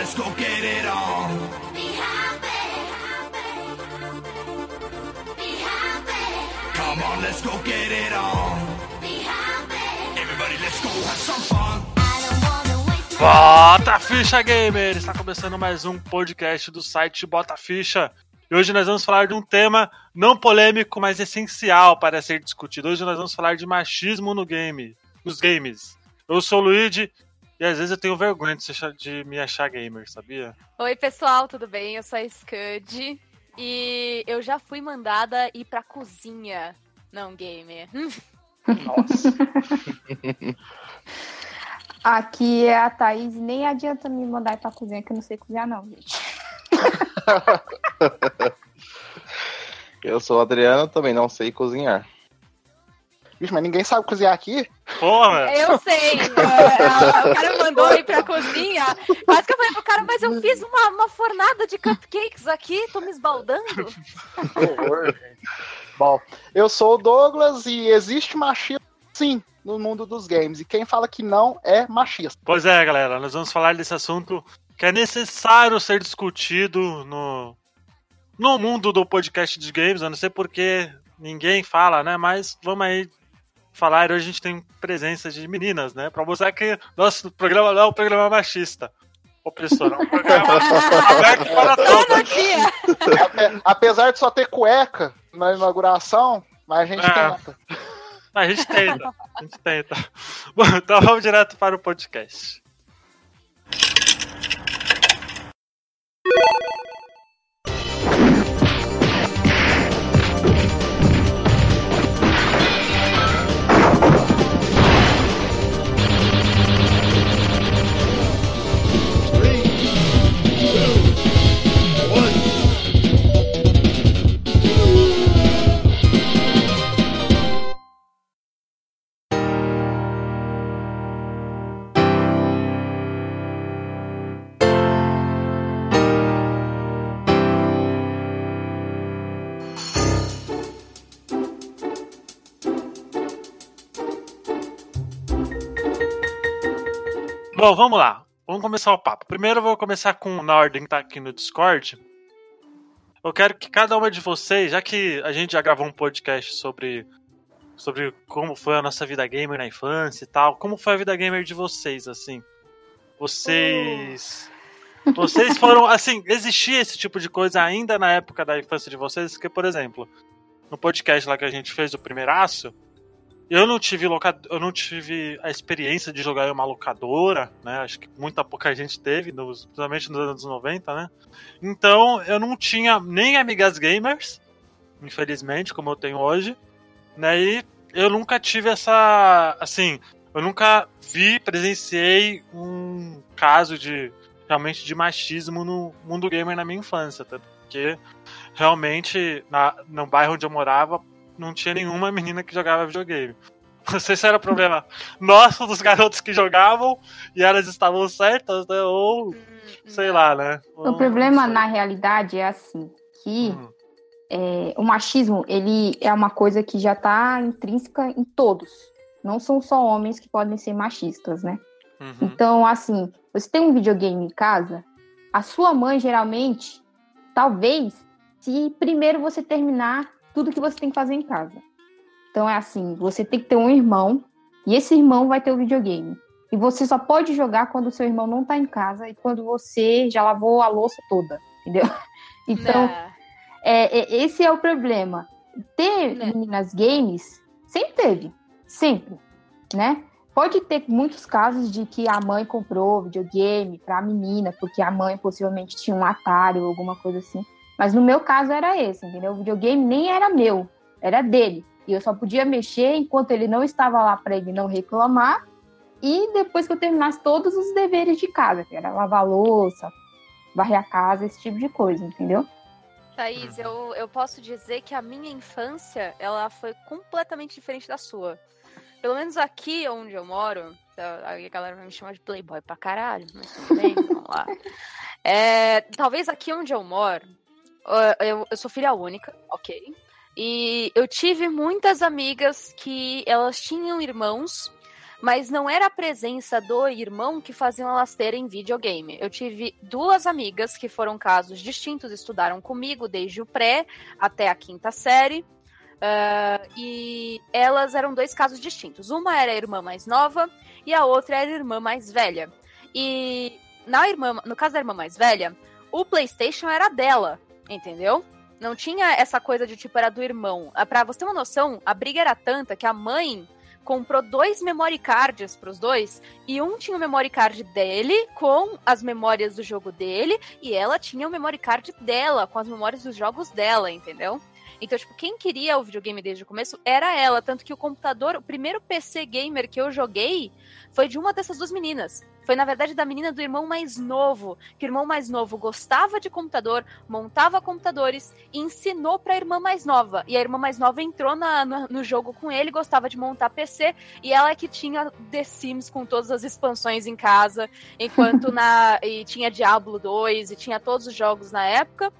let's go get it on. Be happy. Be happy. Come on, let's go get it on. Be happy. Everybody, let's go have some fun. I don't wanna waste my Bota Ficha Gamer! Está começando mais um podcast do site Bota Ficha. E hoje nós vamos falar de um tema não polêmico, mas essencial para ser discutido. Hoje nós vamos falar de machismo no game, nos games. Eu sou o Luigi e às vezes eu tenho vergonha de, achar- de me achar gamer, sabia? Oi, pessoal, tudo bem? Eu sou a Scud e eu já fui mandada ir pra cozinha. Não, gamer. Aqui é a Thaís, nem adianta me mandar ir pra cozinha que eu não sei cozinhar, não, gente. Eu sou o Adriano, também não sei cozinhar. Vixe, mas ninguém sabe cozinhar aqui? Porra! Eu sei. é, o cara mandou ir pra cozinha. Quase que eu falei pro cara, mas eu fiz uma, uma fornada de cupcakes aqui, tô me esbaldando. Que horror, gente. Bom, eu sou o Douglas e existe machismo sim no mundo dos games. E quem fala que não é machista. Pois é, galera, nós vamos falar desse assunto que é necessário ser discutido no, no mundo do podcast de games. Eu não sei porque ninguém fala, né? Mas vamos aí falar. Hoje a gente tem presença de meninas, né? Pra mostrar que nosso programa não é um programa machista. Opressor, é um programa aberto para todos. Ape- Apesar de só ter cueca na inauguração, mas a gente Ah. tenta. A gente tenta, a gente tenta. Bom, então vamos direto para o podcast. Bom, vamos lá. Vamos começar o papo. Primeiro eu vou começar com na ordem que tá aqui no Discord. Eu quero que cada uma de vocês, já que a gente já gravou um podcast sobre sobre como foi a nossa vida gamer na infância e tal, como foi a vida gamer de vocês, assim? Vocês vocês foram, assim, existia esse tipo de coisa ainda na época da infância de vocês? Porque, por exemplo, no podcast lá que a gente fez, o primeiraço, eu não tive loca... eu não tive a experiência de jogar em uma locadora, né? Acho que muita pouca gente teve, nos... principalmente nos anos 90, né? Então eu não tinha nem amigas gamers, infelizmente, como eu tenho hoje, né? E eu nunca tive essa, assim, eu nunca vi, presenciei um caso de realmente de machismo no mundo gamer na minha infância, tanto porque realmente na, no bairro onde eu morava não tinha nenhuma menina que jogava videogame. Não sei se era problema nosso, dos garotos que jogavam, e elas estavam certas, né? Ou, sei lá, né? O problema, na realidade, é assim, que Hum, é, o machismo, ele é uma coisa que já tá intrínseca em todos. Não são só homens que podem ser machistas, né? uhum. Então, assim, você tem um videogame em casa, a sua mãe, geralmente, talvez, se primeiro você terminar tudo que você tem que fazer em casa. Então, é assim, você tem que ter um irmão, e esse irmão vai ter o videogame. E você só pode jogar quando o seu irmão não tá em casa e quando você já lavou a louça toda, entendeu? Então, Né? é, é- esse é o problema. Ter Né. meninas games sempre teve, sempre, né? Pode ter muitos casos de que a mãe comprou videogame para a menina, porque a mãe possivelmente tinha um Atari ou alguma coisa assim. Mas no meu caso era esse, entendeu? O videogame nem era meu, era dele. E eu só podia mexer enquanto ele não estava lá para ele não reclamar. E depois que eu terminasse todos os deveres de casa, que era lavar louça, varrer a casa, esse tipo de coisa, entendeu? Thaís, eu, eu posso dizer que a minha infância, ela foi completamente diferente da sua. Pelo menos aqui onde eu moro, tá, a galera vai me chamar de playboy pra caralho, mas tudo bem, vamos lá. É, talvez aqui onde eu moro, eu, eu sou filha única, ok? E eu tive muitas amigas que elas tinham irmãos, Mas não era a presença do irmão que faziam elas terem videogame. Eu tive duas amigas que foram casos distintos, estudaram comigo desde o pré até a quinta série. ah, e elas eram dois casos distintos. Uma era a irmã mais nova e a outra era a irmã mais velha. E na irmã, no caso da irmã mais velha, o PlayStation era dela, entendeu? Não tinha essa coisa de tipo era do irmão. Ah, Pra você ter uma noção, a briga era tanta que a mãe comprou dois memory cards pros dois e um tinha o memory card dele com as memórias do jogo dele e ela tinha o memory card dela com as memórias dos jogos dela, entendeu? Então, tipo, quem queria o videogame desde o começo era ela. Tanto que o computador, o primeiro PC gamer que eu joguei foi de uma dessas duas meninas. Foi, na verdade, da menina do irmão mais novo. Que o irmão mais novo gostava de computador, montava computadores e ensinou pra irmã mais nova. E a irmã mais nova entrou na- no, no jogo com ele, gostava de montar PC. E ela é que tinha The Sims com todas as expansões em casa. Enquanto na. E tinha Diablo 2 e tinha todos os jogos na época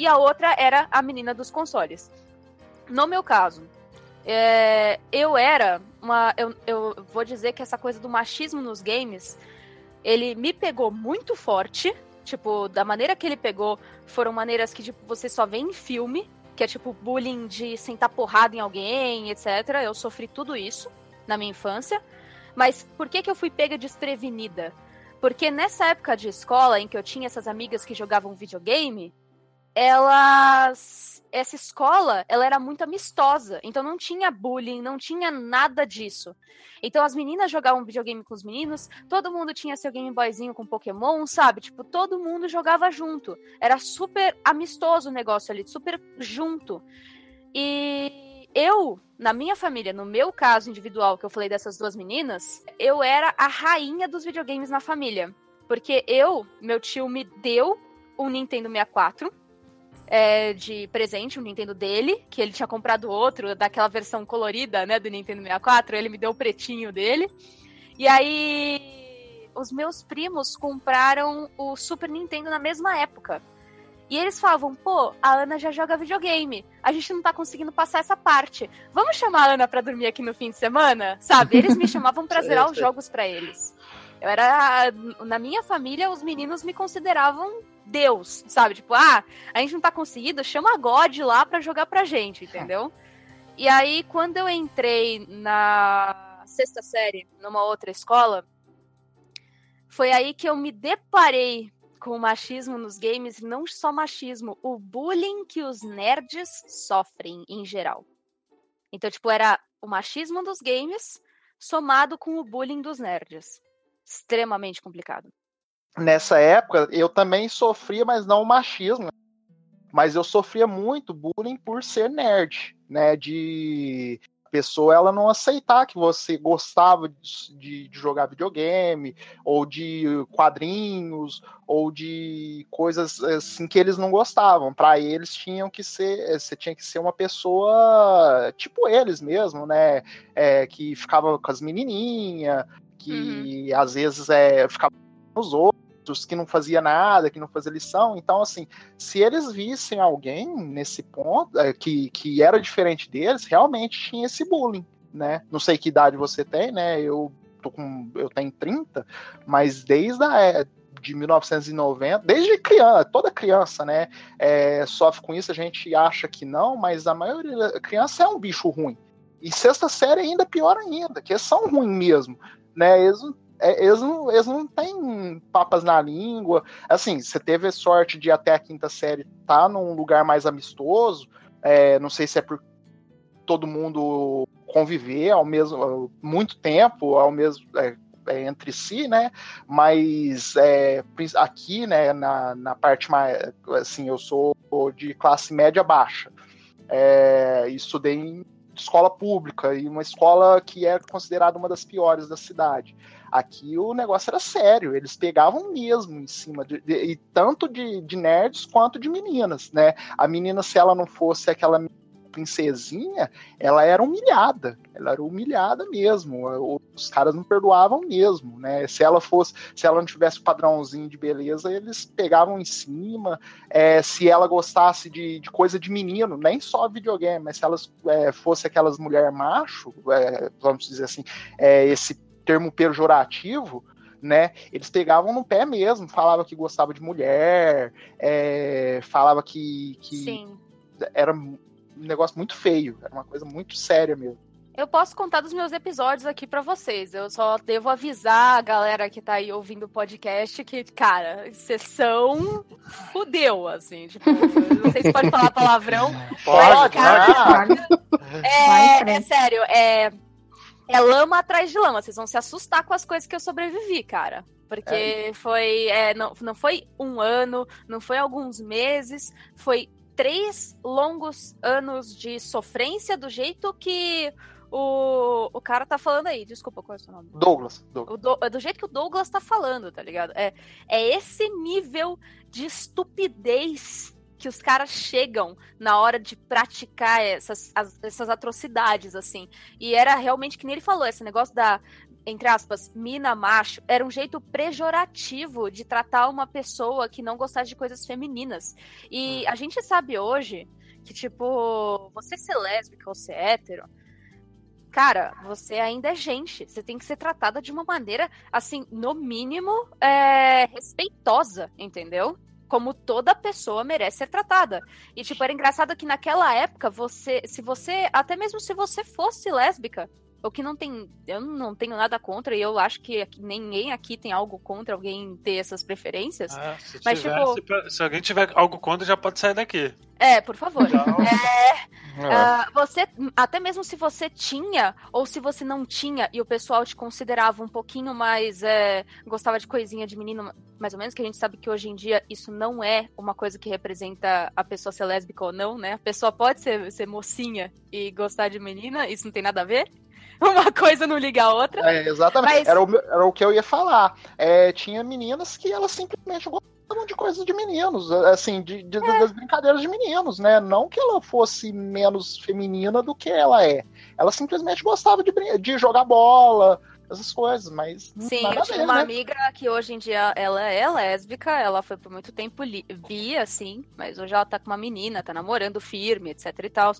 e a outra era a menina dos consoles. No meu caso, é, eu era uma. Eu, eu vou dizer que essa coisa do machismo nos games, ele me pegou muito forte. Tipo, da maneira que ele pegou, foram maneiras que tipo, você só vê em filme, que é tipo bullying de sentar porrada em alguém, etc. Eu sofri tudo isso na minha infância. Mas por que, que eu fui pega desprevenida? Porque nessa época de escola, em que eu tinha essas amigas que jogavam videogame, elas. Essa escola, ela era muito amistosa. Então não tinha bullying, não tinha nada disso. Então as meninas jogavam videogame com os meninos, todo mundo tinha seu Game Boyzinho com Pokémon, sabe? Tipo, todo mundo jogava junto. Era super amistoso o negócio ali, super junto. E eu, na minha família, no meu caso individual, que eu falei dessas duas meninas, eu era a rainha dos videogames na família. Porque eu, meu tio me deu um Nintendo 64 é, de presente, um Nintendo dele, que ele tinha comprado outro, daquela versão colorida, né, do Nintendo 64, ele me deu o pretinho dele. E aí, os meus primos compraram o Super Nintendo na mesma época. E eles falavam, pô, a Ana já joga videogame, a gente não tá conseguindo passar essa parte. Vamos chamar a Ana pra dormir aqui no fim de semana? Sabe? Eles me chamavam pra zerar os jogos pra eles. Eu era. Na minha família, os meninos me consideravam Deus, sabe? Tipo, ah, a gente não tá conseguindo, chama God lá pra jogar pra gente, entendeu? E aí, quando eu entrei na sexta série, numa outra escola, foi aí que eu me deparei com o machismo nos games, e não só machismo, o bullying que os nerds sofrem em geral. Então, tipo, era o machismo dos games somado com o bullying dos nerds. Extremamente complicado. Nessa época eu também sofria, mas não o machismo. né? Mas eu sofria muito bullying por ser nerd, né? De a pessoa ela não aceitar que você gostava de, de- jogar videogame, ou de quadrinhos, ou de coisas assim que eles não gostavam. Para eles tinham que ser, você tinha que ser uma pessoa tipo eles mesmo, né? É, que ficava com as menininhas, que às vezes é, ficava com os outros, que não fazia nada, que não fazia lição. Então, assim, se eles vissem alguém nesse ponto, é, que, que era diferente deles, realmente tinha esse bullying, né? Não sei que idade você tem, né? Eu tô com. Eu tenho 30, mas desde a. é, de 1990, desde criança, toda criança, né, é, sofre com isso, a gente acha que não, mas a maioria da criança é um bicho ruim. E sexta série ainda pior ainda, que eles são ruins mesmo, né, eles, é, eles, não, eles não têm papas na língua, assim, você teve sorte de até a quinta série estar tá num lugar mais amistoso, é, não sei se é por todo mundo conviver ao mesmo muito tempo ao mesmo é, é, entre si, né? Mas é, aqui, né, na, na parte mais assim, eu sou de classe média baixa. É, estudei em escola pública e uma escola que é considerada uma das piores da cidade. Aqui o negócio era sério, eles pegavam mesmo em cima de, de- e tanto de, de nerds quanto de meninas, né? A menina, se ela não fosse aquela princesinha, ela era humilhada, ela era humilhada mesmo. Os caras não perdoavam mesmo, né? Se ela fosse, se ela não tivesse padrãozinho de beleza, eles pegavam em cima. É, se ela gostasse de, de coisa de menino, nem só videogame, mas se elas é, fosse aquelas mulher macho, é, vamos dizer assim, é, esse termo pejorativo, né? Eles pegavam no pé mesmo, falava que gostava de mulher, é, falava que, que Sim. era um negócio muito feio, era uma coisa muito séria mesmo. Eu posso contar dos meus episódios aqui pra vocês. Eu só devo avisar a galera que tá aí ouvindo o podcast que, cara, sessão fudeu, assim. Tipo, não sei se pode falar palavrão. Pode, cara, né? Vai em É, é sério, é, é lama atrás de lama. Vocês vão se assustar com as coisas que eu sobrevivi, cara. Porque foi. é, não, não foi um ano, não foi alguns meses, foi três longos anos de sofrência do jeito que o, o cara tá falando aí. Desculpa, qual é o seu nome? Douglas, Douglas. Do, é do jeito que o Douglas tá falando, tá ligado? É, é esse nível de estupidez que os caras chegam na hora de praticar essas, as- essas atrocidades, assim. E era realmente que nem ele falou, esse negócio da, entre aspas, mina macho, era um jeito pejorativo de tratar uma pessoa que não gostasse de coisas femininas. E a gente sabe hoje que, tipo, você ser lésbica ou ser hétero, cara, você ainda é gente. Você tem que ser tratada de uma maneira, assim, no mínimo, é, respeitosa, entendeu? Como toda pessoa merece ser tratada. E, tipo, era engraçado que naquela época, você, se você, até mesmo se você fosse lésbica, o que não tem, eu não tenho nada contra, e eu acho que aqui- ninguém aqui tem algo contra alguém ter essas preferências. É, se, Mas, tiver- tipo- se se alguém tiver algo contra, já pode sair daqui. É, por favor. Então, É. Ah, você, até mesmo se você tinha, ou se você não tinha, e o pessoal te considerava um pouquinho mais. é, gostava de coisinha de menino, mais ou menos, que a gente sabe que hoje em dia isso não é uma coisa que representa a pessoa ser lésbica ou não, né? A pessoa pode ser, ser mocinha e gostar de menina, isso não tem nada a ver. Uma coisa não liga a outra. É, exatamente. Mas- Era, o, era o que eu ia falar. É, tinha meninas que elas simplesmente gostavam de coisas de meninos, assim, de, de- das brincadeiras de meninos, né? Não que ela fosse menos feminina do que ela é. Ela simplesmente gostava de, de jogar bola, essas coisas, mas Sim, eu tinha uma né? amiga que hoje em dia ela é lésbica, ela foi por muito tempo bi, assim, mas hoje ela tá com uma menina, tá namorando firme, etc e tal.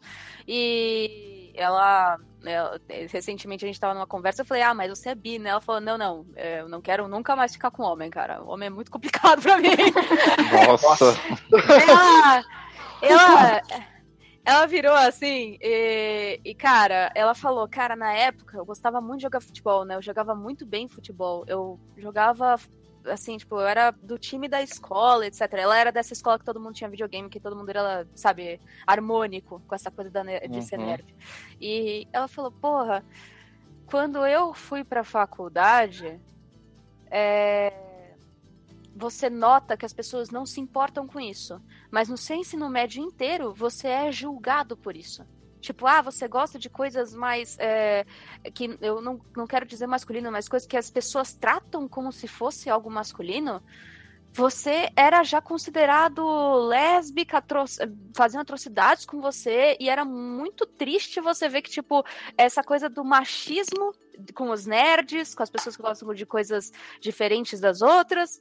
E ela, ela- recentemente a gente tava numa conversa, eu falei, ah, mas você é bi, né? Ela falou, não, não, é, eu não quero nunca mais ficar com homem, cara. O homem é muito complicado pra mim. Nossa. ela, ela, ela virou assim, e, e, cara, ela falou, cara, na época eu gostava muito de jogar futebol, né? Eu jogava muito bem futebol. Eu jogava, assim, tipo, eu era do time da escola, etc. Ela era dessa escola que todo mundo tinha videogame, que todo mundo era, sabe, harmônico com essa coisa da, de ser Uhum. nerd. E ela falou, porra, quando eu fui pra faculdade, é, você nota que as pessoas não se importam com isso. Mas no seu ensino médio inteiro, você é julgado por isso. Tipo, ah, você gosta de coisas mais. é, que eu não, não quero dizer masculino, mas coisas que as pessoas tratam como se fosse algo masculino. Você era já considerado lésbica, atro fazendo atrocidades com você, e era muito triste você ver que, tipo, essa coisa do machismo com os nerds, com as pessoas que gostam de coisas diferentes das outras,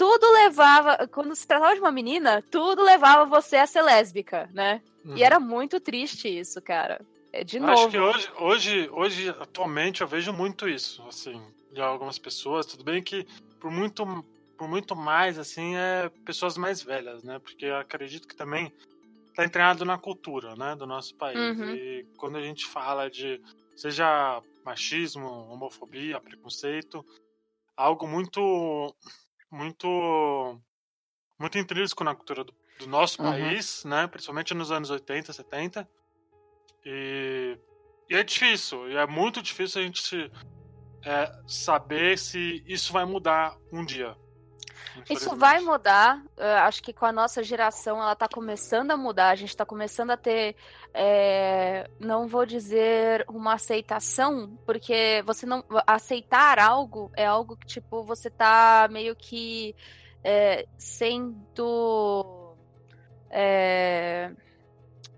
tudo levava, quando se tratava de uma menina, tudo levava você a ser lésbica, né? E era muito triste isso, cara. É, De Uhum. Eu novo. Acho que hoje, hoje, hoje, atualmente, eu vejo muito isso, assim, de algumas pessoas. Tudo bem que por muito, por muito mais, assim, é pessoas mais velhas, né? Porque eu acredito que também tá entranhado na cultura, né, do nosso país. Uhum. E quando a gente fala de, seja machismo, homofobia, preconceito, algo muito, muito, muito intrínseco na cultura do, do nosso Uhum. país, né? Principalmente nos anos 80, 70. E, e é difícil, e é muito difícil a gente se, é, saber se isso vai mudar um dia. Isso vai mudar. eh, acho que com a nossa geração ela tá começando a mudar. A gente tá começando a ter, eh, não vou dizer uma aceitação, porque você não aceitar algo é algo que tipo você tá meio que eh, sendo eh,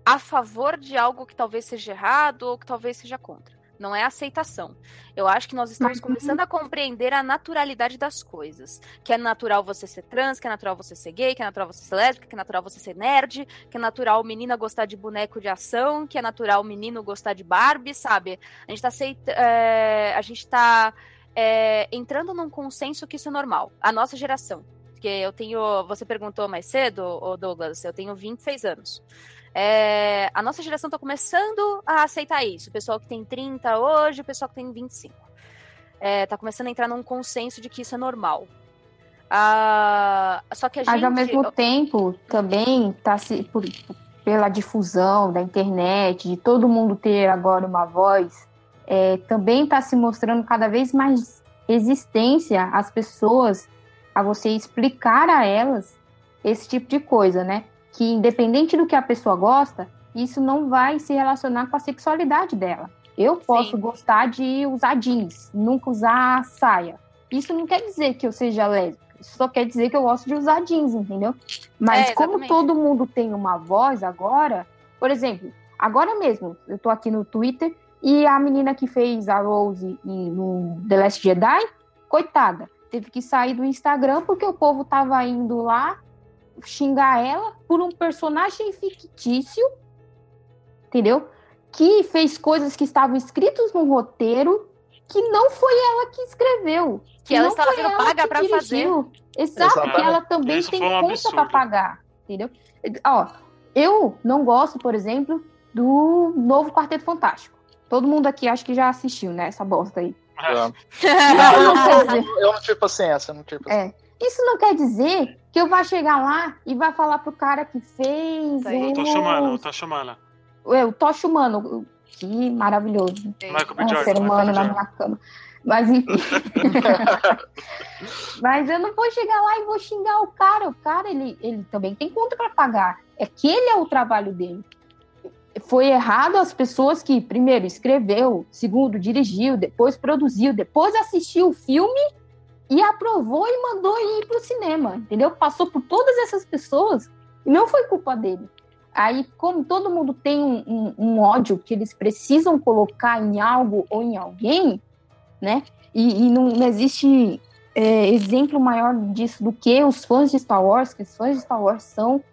a favor de algo que talvez seja errado ou que talvez seja contra. Não é aceitação. Eu acho que nós estamos Uhum. começando a compreender a naturalidade das coisas. Que é natural você ser trans, que é natural você ser gay, que é natural você ser lésbica, que é natural você ser nerd, que é natural menina gostar de boneco de ação, que é natural menino gostar de Barbie, sabe? A gente tá aceita, é, a gente tá é, entrando num consenso que isso é normal. A nossa geração. Porque eu tenho. Você perguntou mais cedo, Douglas, eu tenho 26 anos. É, a nossa geração está começando a aceitar isso. O pessoal que tem 30 hoje, o pessoal que tem 25. É, tá começando a entrar num consenso de que isso é normal. Ah, só que a Mas gente. ao mesmo tempo, também tá se por- pela difusão da internet, de todo mundo ter agora uma voz, é, também está se mostrando cada vez mais resistência às pessoas a você explicar a elas esse tipo de coisa, né? Que independente do que a pessoa gosta, isso não vai se relacionar com a sexualidade dela. Eu posso Sim. gostar de usar jeans, nunca usar saia. Isso não quer dizer que eu seja lésbica. Isso só quer dizer que eu gosto de usar jeans, entendeu? Mas É, como todo mundo tem uma voz agora, por exemplo, agora mesmo, eu tô aqui no Twitter e a menina que fez a Rose no The Last Jedi, coitada, teve que sair do Instagram porque o povo tava indo lá xingar ela por um personagem fictício, entendeu? Que fez coisas que estavam escritas no roteiro que não foi ela que escreveu. Que ela não estava foi sendo ela paga que pra dirigiu. Exato, Exatamente. que ela também Isso tem um conta para pagar, entendeu? Ó, eu não gosto, por exemplo, do novo Quarteto Fantástico. Todo mundo aqui acho que já assistiu, né? Essa bosta aí. Não, eu, Não, eu, eu, eu não tive paciência, eu não tive paciência. É. Isso não quer dizer que eu vá chegar lá e vai falar pro cara que fez. Eu tô o... chamando, eu tô chamando. É, o Tocha Humano. Que maravilhoso. Michael B. É um Jordan. ser humano na minha cama. Mas enfim. Mas eu não vou chegar lá e vou xingar o cara. O cara, ele, ele também tem conta para pagar. É que ele é o trabalho dele. Foi errado as pessoas que, primeiro, escreveu, segundo, dirigiu, depois produziu, depois assistiu o filme e aprovou e mandou ir pro cinema, entendeu? Passou por todas essas pessoas e não foi culpa dele. Aí, como todo mundo tem um, um- um ódio que eles precisam colocar em algo ou em alguém, né? E, e não, não existe é, exemplo maior disso do que os fãs de Star Wars, que os fãs de Star Wars são,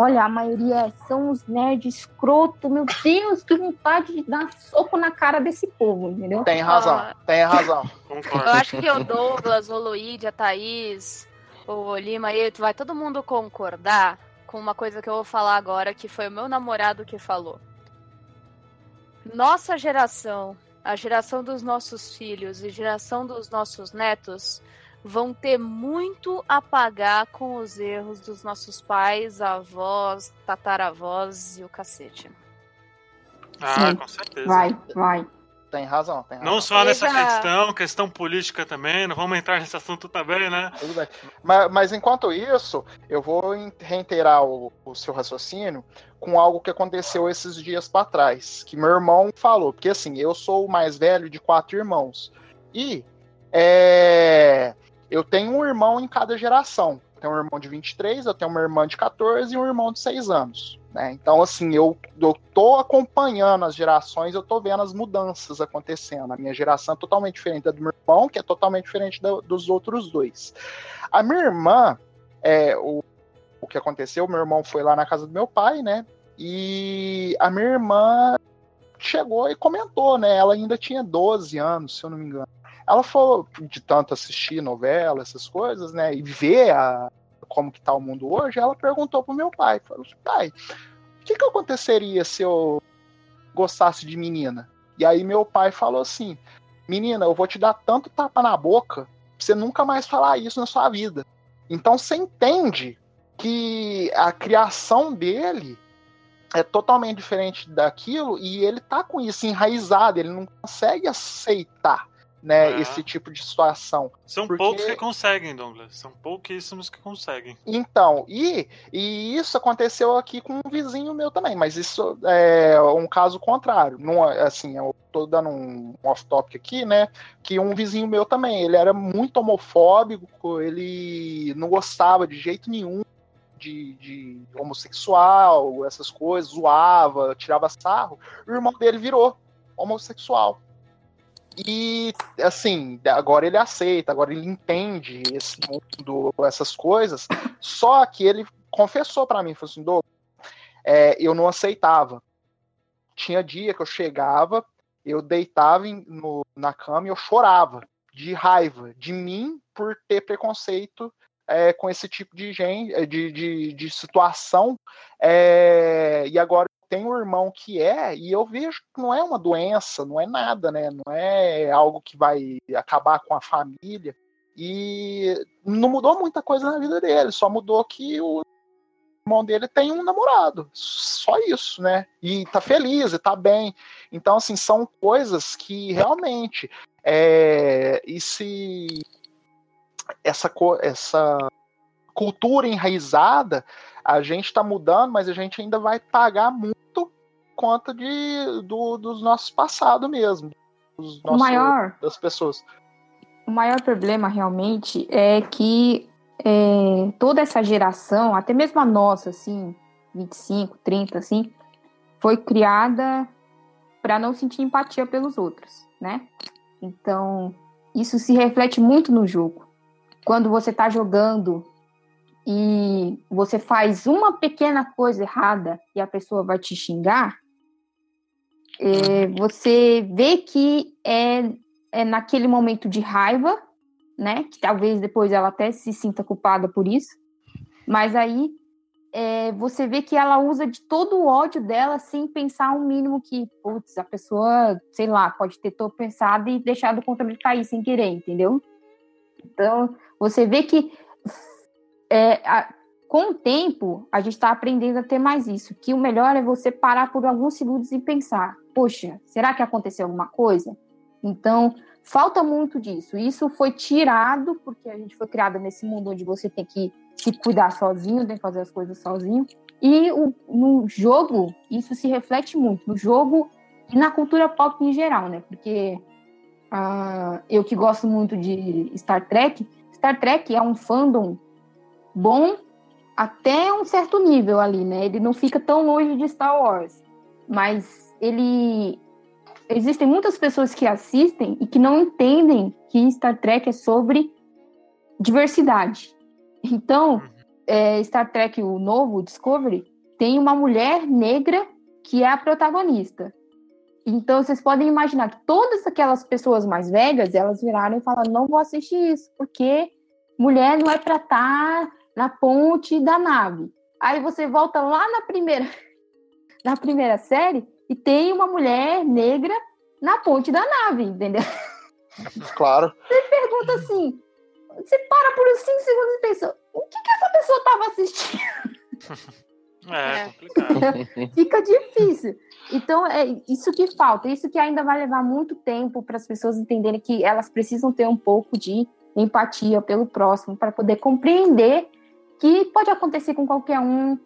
olha, a maioria são os nerds escroto, meu Deus, que vontade de dar soco na cara desse povo, entendeu? Tem razão, Ah. tem razão. Concordo. Eu acho que o Douglas, o Luigi, a Thaís, o Lima aí, vai todo mundo concordar com uma coisa que eu vou falar agora, que foi o meu namorado que falou. Nossa geração, a geração dos nossos filhos e geração dos nossos netos vão ter muito a pagar com os erros dos nossos pais, avós, tataravós e o cacete. Ah, Sim. com certeza. Vai, vai. Tem razão, tem razão. Não só nessa questão, questão política também, não vamos entrar nesse assunto também, né? Tudo bem. Mas, mas enquanto isso, eu vou reiterar o, o seu raciocínio com algo que aconteceu esses dias para trás, que meu irmão falou, porque assim, eu sou o mais velho de quatro irmãos. E é, eu tenho um irmão em cada geração. Eu tenho um irmão de 23, eu tenho uma irmã de 14 e um irmão de 6 anos. né? Então, assim, eu, eu tô acompanhando as gerações, eu tô vendo as mudanças acontecendo. A minha geração é totalmente diferente da do meu irmão, que é totalmente diferente dos outros dois. A minha irmã, é, o, o que aconteceu, meu irmão foi lá na casa do meu pai, né? E a minha irmã chegou e comentou, né? Ela ainda tinha 12 anos, se eu não me engano. Ela falou de tanto assistir novela, essas coisas, né? E ver a, como que tá o mundo hoje, ela perguntou pro meu pai, falou assim, pai, o que que aconteceria se eu gostasse de menina? E aí meu pai falou assim, menina, eu vou te dar tanto tapa na boca pra você nunca mais falar isso na sua vida. Então você entende que a criação dele é totalmente diferente daquilo e ele tá com isso enraizado, ele não consegue aceitar né, É. esse tipo de situação. São Porque- poucos que conseguem, Douglas. São pouquíssimos que conseguem. Então, e, e isso aconteceu aqui com um vizinho meu também, mas isso é um caso contrário. Não, é, assim, eu tô dando um off-topic aqui, né? Que um vizinho meu também, ele era muito homofóbico, ele não gostava de jeito nenhum de, de homossexual, essas coisas, zoava, tirava sarro. O irmão dele virou homossexual. E, assim, agora ele aceita, agora ele entende esse mundo, essas coisas. Só que ele confessou pra mim, falou assim, Douglas, é, eu não aceitava. Tinha dia que eu chegava, eu deitava em- no- na cama e eu chorava. de raiva de mim por ter preconceito é, com esse tipo de, gente, de, de, de situação. É, e agora tenho um irmão que é, e eu vejo que não é uma doença, não é nada, né? Não é algo que vai acabar com a família. E não mudou muita coisa na vida dele, só mudou que o irmão dele tem um namorado. Só isso, né? E tá feliz, e tá bem. Então, assim, são coisas que realmente. É, e se essa, essa cultura enraizada, a gente está mudando, mas a gente ainda vai pagar muito conta de, do, dos nossos passados mesmo. Dos O nossos, maior, das pessoas. o maior problema realmente é que é, toda essa geração, até mesmo a nossa, assim, 25, 30, assim, foi criada para não sentir empatia pelos outros, né? Então, isso se reflete muito no jogo. Quando você está jogando e você faz uma pequena coisa errada e a pessoa vai te xingar, é, você vê que é, é naquele momento de raiva, né? Que talvez depois ela até se sinta culpada por isso. Mas aí é, você vê que ela usa de todo o ódio dela sem pensar um mínimo que, putz, a pessoa, sei lá, pode ter pensado e deixado o controle cair sem querer, entendeu? Então, você vê que é, a- com o tempo a gente está aprendendo a ter mais isso, que o melhor é você parar por alguns segundos e pensar, poxa, será que aconteceu alguma coisa? Então, falta muito disso. Isso foi tirado porque a gente foi criada nesse mundo onde você tem que se cuidar sozinho, tem que fazer as coisas sozinho. E o- no jogo, isso se reflete muito. No jogo e na cultura pop em geral, né? Porque ah, eu que gosto muito de Star Trek, Star Trek é um fandom bom até um certo nível ali, né? Ele não fica tão longe de Star Wars. Mas ele. Existem muitas pessoas que assistem e que não entendem que Star Trek é sobre diversidade. Então, é, Star Trek, o novo, Discovery, tem uma mulher negra que é a protagonista. Então, vocês podem imaginar que todas aquelas pessoas mais velhas, elas viraram e falaram, não vou assistir isso, porque mulher não é pra estar na ponte da nave. Aí você volta lá na primeira, na primeira série e tem uma mulher negra na ponte da nave, entendeu? Claro. Pergunta assim, você para por uns 5 segundos e pensa, o que, que essa pessoa estava assistindo? É, É. complicado. Fica difícil. Então, é isso que falta, isso que ainda vai levar muito tempo para as pessoas entenderem que elas precisam ter um pouco de empatia pelo próximo para poder compreender que pode acontecer com qualquer um,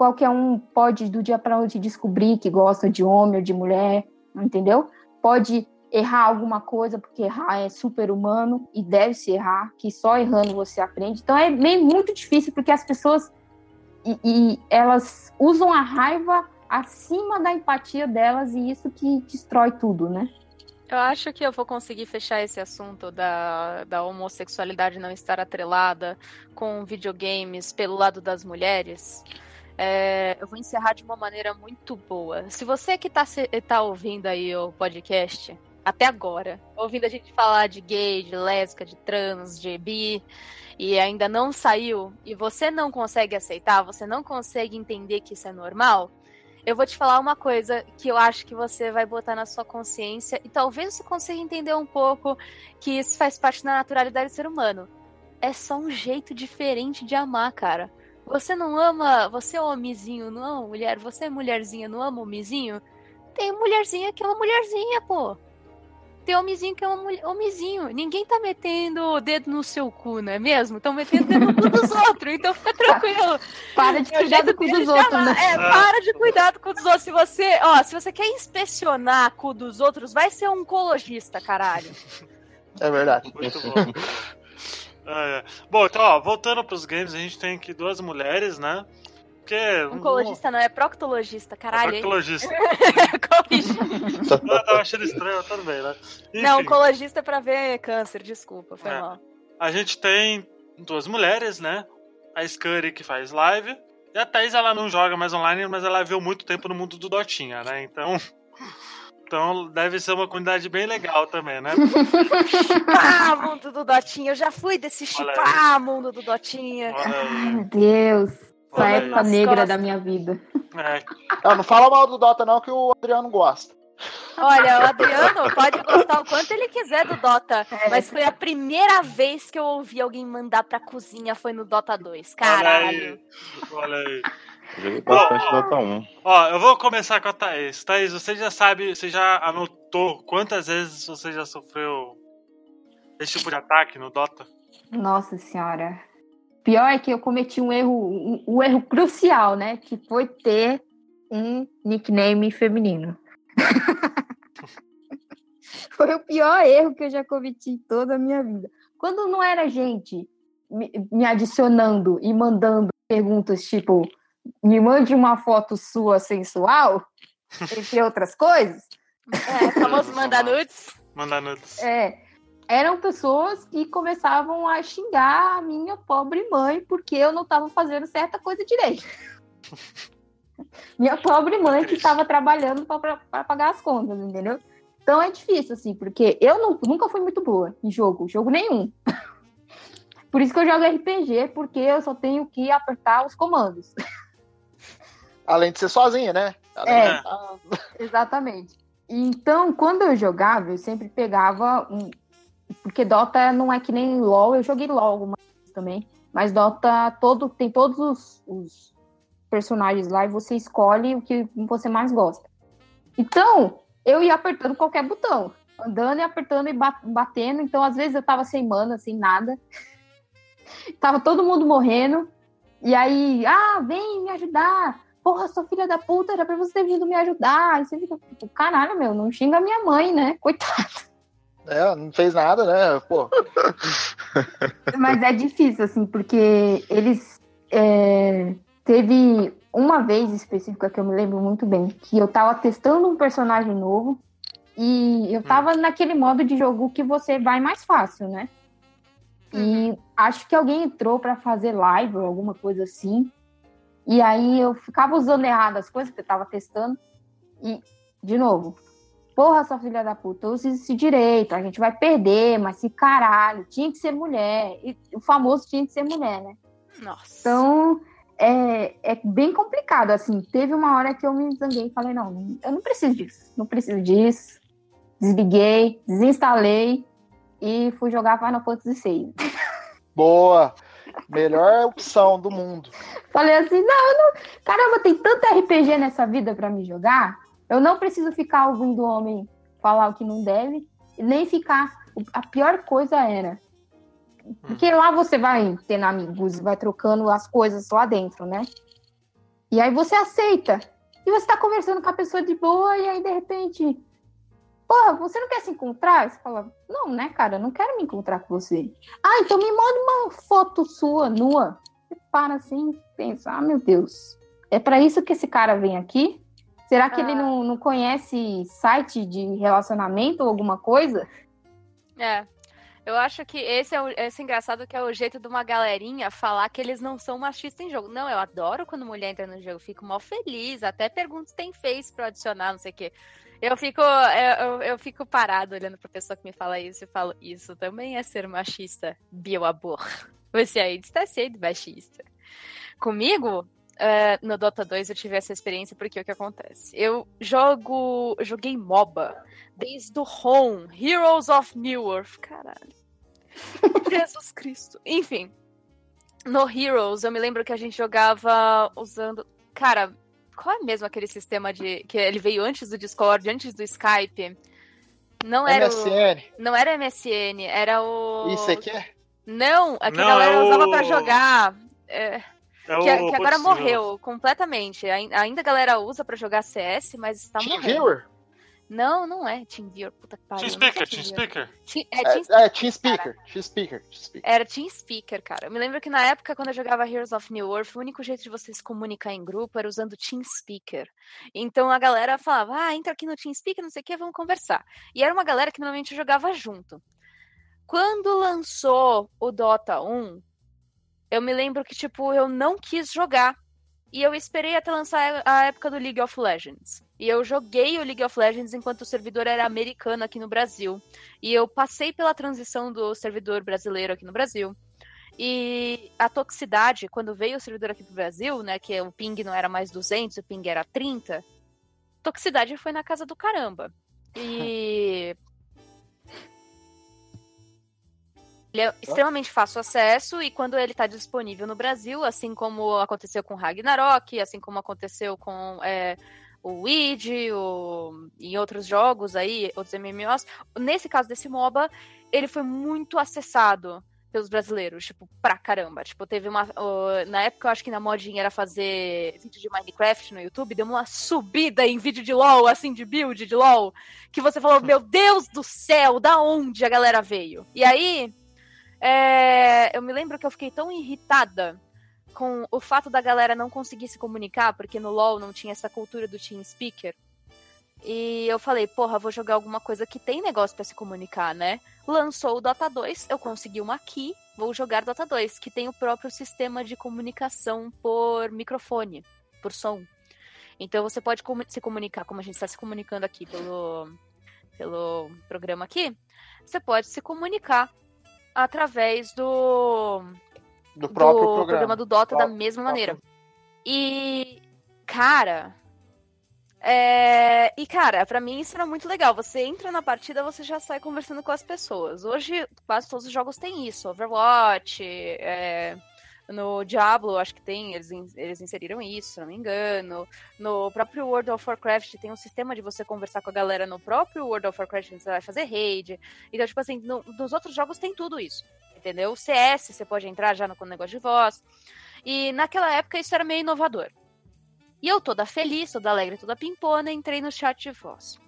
qualquer um pode do dia para noite descobrir que gosta de homem ou de mulher, entendeu? Pode errar alguma coisa, porque errar é super humano e deve se errar, que só errando você aprende. Então é meio muito difícil porque as pessoas e, e elas usam a raiva acima da empatia delas e isso que destrói tudo, né? Eu acho que eu vou conseguir fechar esse assunto da, da homossexualidade não estar atrelada com videogames pelo lado das mulheres. É, eu vou encerrar de uma maneira muito boa. Se você que tá, se- tá ouvindo aí o podcast, até agora, ouvindo a gente falar de gay, de lésbica, de trans, de bi, e ainda não saiu, e você não consegue aceitar, você não consegue entender que isso é normal, eu vou te falar uma coisa que eu acho que você vai botar na sua consciência e talvez você consiga entender um pouco que isso faz parte da naturalidade do ser humano. É só um jeito diferente de amar, cara. Você não ama, você é homizinho, não ama mulher, você é mulherzinha, não ama homizinho? Tem mulherzinha que é uma mulherzinha, pô. Tem homizinho que é uma mulher, homizinho. Ninguém tá metendo o dedo no seu cu, não é mesmo? Estão metendo o dedo no cu dos outros, então fica tranquilo. Para de É o cuidar do cu dos outros, né? É, para de cuidar do cu dos outros. Se você, ó, se você quer inspecionar cu dos outros, vai ser um oncologista, caralho. É verdade. Muito bom. É, é. Bom, então, ó, voltando pros games, a gente tem aqui duas mulheres, né? Porque. Oncologista não, é proctologista, caralho. hein? Proctologista. Eu tava achando estranho, tudo bem, né? Não, Enfim. oncologista é pra ver câncer, desculpa, foi É. mal. A gente tem duas mulheres, né? A Scurry que faz live. E a Thaís, ela não joga mais online, mas ela viveu muito tempo no mundo do Dotinha, né? Então. Então deve ser uma comunidade bem legal também, né? Ah, mundo do Dotinha. Eu já fui desse Olha chipar, mundo do Dotinha. Olha meu Deus. Essa Olha época negra costas. da minha vida. É, Não, não fala mal do Dota, não, que o Adriano gosta. Olha, o Adriano pode gostar o quanto ele quiser do Dota, É. mas foi a primeira vez que eu ouvi alguém mandar pra cozinha foi no Dota 2. olha Caralho. aí. Olha aí. Joguei bastante Dota 1. Ó, eu vou começar com a Thaís. Thaís, você já sabe, você já anotou quantas vezes você já sofreu esse tipo de ataque no Dota? Nossa senhora. Pior é que eu cometi um erro, um, um erro crucial, né? Que foi ter um nickname feminino. foi o pior erro que eu já cometi em toda a minha vida. Quando não era gente me, me adicionando e mandando perguntas tipo, me mande uma foto sua sensual, entre outras coisas, É, famoso manda nudes. Manda nudes. é, eram pessoas que começavam a xingar a minha pobre mãe porque eu não estava fazendo certa coisa direito. minha pobre mãe que estava trabalhando para pagar as contas, entendeu? Então é difícil, assim, porque eu não- nunca fui muito boa em jogo, jogo nenhum. Por isso que eu jogo RPG, porque eu só tenho que apertar os comandos. Além de ser sozinha, né? Além É. de- Ah, Exatamente. Então, quando eu jogava, eu sempre pegava um. Porque Dota não é que nem LOL, eu joguei LOL algumas também. Mas Dota todo, tem todos os, os personagens lá e você escolhe o que você mais gosta. Então, eu ia apertando qualquer botão. Andando e apertando e ba- batendo. Então, às vezes, eu tava sem mana, sem nada. tava todo mundo morrendo. E aí, ah, vem me ajudar porra, sua filha da puta, era pra você ter vindo me ajudar. Aí você fica, tipo, caralho, meu, não xinga minha mãe, né? Coitada. É, não fez nada, né? Pô, Mas é difícil, assim, porque eles. é, Teve uma vez específica que eu me lembro muito bem, que eu tava testando um personagem novo e eu tava naquele modo de jogo que você vai mais fácil, né? E acho que alguém entrou pra fazer live ou alguma coisa assim. E aí eu ficava usando errado as coisas que eu tava testando. E, de novo, porra, sua filha da puta, use esse direito, a gente vai perder, mas se caralho, tinha que ser mulher. E o famoso tinha que ser mulher, né? Nossa. Então, é, é bem complicado, assim. Teve uma hora que eu me zanguei e falei, não, eu não preciso disso, não preciso disso. Desliguei, desinstalei e fui jogar Final Fantasy VI. boa. Melhor opção do mundo. Falei assim, não, não... caramba, tem tanto RPG nessa vida pra me jogar, eu não preciso ficar ouvindo o homem falar o que não deve, e nem ficar... A pior coisa era... Porque lá você vai tendo amigos, vai trocando as coisas lá dentro, né? E aí você aceita. E você tá conversando com a pessoa de boa, e aí de repente... Porra, você não quer se encontrar? Você fala, não, né, cara, eu não quero me encontrar com você. Ah, então me manda uma foto sua, nua. Você para assim pensa, ah, meu Deus, é para isso que esse cara vem aqui? Será que ele Ah. não, não conhece site de relacionamento ou alguma coisa? É. Eu acho que esse é, o, esse é engraçado que é o jeito de uma galerinha falar que eles não são machistas em jogo. Não, eu adoro quando mulher entra no jogo, fico mó feliz, até pergunto se tem face pra adicionar, não sei o quê. Eu fico, eu, eu, fico parado olhando pra pessoa que me fala isso e falo, isso também é ser machista, bioabor. Você aí está sendo machista. Comigo, é, no Dota 2 eu tive essa experiência porque o que acontece? Eu jogo, joguei MOBA desde o Home, Heroes of New Earth, caralho. Jesus Cristo. Enfim, no Heroes eu me lembro que a gente jogava usando, cara, qual é mesmo aquele sistema de que ele veio antes do Discord, antes do Skype? Não era o, MSN. não era MSN, era o Isso aqui é? Não, a que Não, a galera é usava o- pra jogar. É, É que, o, que agora putz, morreu completamente. Ain- Ainda a galera usa pra jogar CS, mas está morrendo. Viewer? Não, não é TeamViewer, puta que pariu. Team não é Speaker, Team é, Team É, é, Team Speaker. Team Speaker. Team Speaker. Era TeamSpeaker, cara. Eu me lembro que na época, quando eu jogava Heroes of New Earth, o único jeito de você se comunicar em grupo era usando TeamSpeaker. Então a galera falava, ah, entra aqui no TeamSpeaker, não sei o que, vamos conversar. E era uma galera que normalmente jogava junto. Quando lançou o Dota 1, eu me lembro que, tipo, eu não quis jogar. E eu esperei até lançar a época do League of Legends. E eu joguei o League of Legends enquanto o servidor era americano aqui no Brasil. E eu passei pela transição do servidor brasileiro aqui no Brasil. E a toxicidade, quando veio o servidor aqui pro Brasil, né, que o ping não era mais 200, o ping era 30, toxicidade foi na casa do caramba. E ele é extremamente fácil acesso e quando ele está disponível no Brasil, assim como aconteceu com Ragnarok, assim como aconteceu com é, o Weed, o, em outros jogos aí, outros MMOs, nesse caso desse MOBA, ele foi muito acessado pelos brasileiros, tipo, pra caramba. Tipo, teve uma. na época, eu acho que na modinha era fazer vídeo de Minecraft no YouTube, deu uma subida em vídeo de LOL, assim, de build de LOL, que você falou, meu Deus do céu, da onde a galera veio? E aí, é, eu me lembro que eu fiquei tão irritada com o fato da galera não conseguir se comunicar, porque no LoL não tinha essa cultura do team speaker. E eu falei, porra, vou jogar alguma coisa que tem negócio pra se comunicar, né? Lançou o Dota 2, eu consegui uma key, vou jogar Dota 2, que tem o próprio sistema de comunicação por microfone, por som. Então você pode se comunicar, como a gente está se comunicando aqui pelo, pelo programa aqui, você pode se comunicar através do, Do próprio do programa. do Dota da mesma maneira. E, cara. É... E, cara, pra mim isso era muito legal. Você entra na partida, você já sai conversando com as pessoas. Hoje, quase todos os jogos têm isso. Overwatch, é, no Diablo, acho que tem, eles, eles inseriram isso, se não me engano. No próprio World of Warcraft tem um sistema de você conversar com a galera no próprio World of Warcraft, você vai fazer raid. Então, tipo assim, no- nos outros jogos tem tudo isso. Entendeu? O CS, você pode entrar já no negócio de voz. E naquela época isso era meio inovador. E eu toda feliz, toda alegre, toda pimpona, entrei no chat de voz.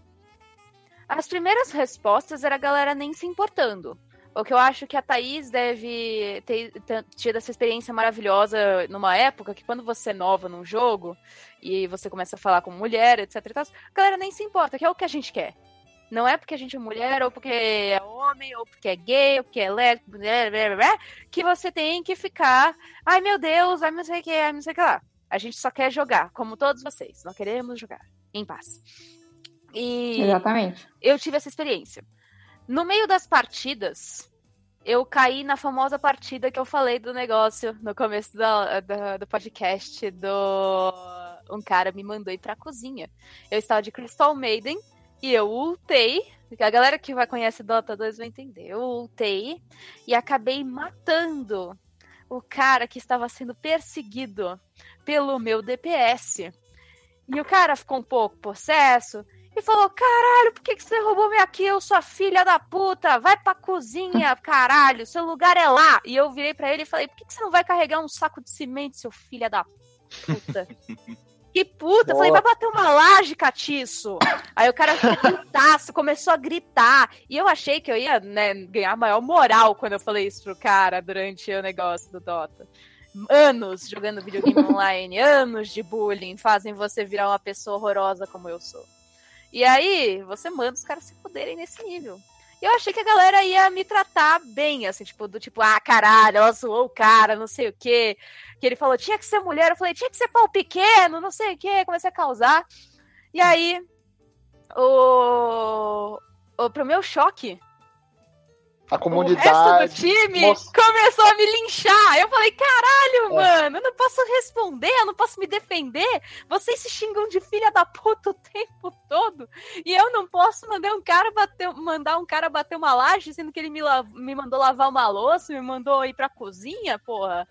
As primeiras respostas era a galera nem se importando. O que eu acho que a Thaís deve ter ter tido essa experiência maravilhosa numa época que quando você é nova num jogo e você começa a falar com mulher, etc e tal, a galera nem se importa, que é o que a gente quer. Não é porque a gente é mulher, ou porque é homem, ou porque é gay, ou porque é lésbico, blá, blá, blá, que você tem que ficar, ai meu Deus, ai não sei o que, ai não sei o que lá. A gente só quer jogar, como todos vocês. Nós queremos jogar em paz. E Exatamente. eu tive essa experiência. No meio das partidas, eu caí na famosa partida que eu falei do negócio no começo da- da- do podcast do um cara me mandou ir pra cozinha. Eu estava de Crystal Maiden e eu ultei. A galera que vai conhecer Dota 2 vai entender. Eu ultei e acabei matando o cara que estava sendo perseguido pelo meu DPS. E o cara ficou um pouco possesso e falou: Caralho, por que, que você roubou minha kill, sua filha da puta? Vai pra cozinha, caralho, seu lugar é lá. E eu virei pra ele e falei: Por que, que você não vai carregar um saco de cimento, seu filha da puta? Que puta, eu falei, Boa. vai bater uma laje, catiço. Aí o cara ficou putaço, começou a gritar. E eu achei que eu ia né, ganhar maior moral quando eu falei isso pro cara durante o negócio do Dota. Anos jogando videogame online, anos de bullying fazem você virar uma pessoa horrorosa como eu sou. E aí, você manda os caras se fuderem nesse nível. Eu achei que a galera ia me tratar bem, assim, tipo, do tipo, ah, caralho, ela zoou o cara, não sei o quê. Que ele falou, tinha que ser mulher, eu falei, tinha que ser pau pequeno, não sei o quê, comecei a causar. E aí, o. o pro meu choque, A o resto do comunidade. time Nossa. começou a me linchar. Eu falei, caralho, É. mano, eu não posso responder, eu não posso me defender. Vocês se xingam de filha da puta o tempo todo. E eu não posso mandar um cara bater, mandar um cara bater uma laje, sendo que ele me, la- me mandou lavar uma louça, me mandou ir pra cozinha, porra.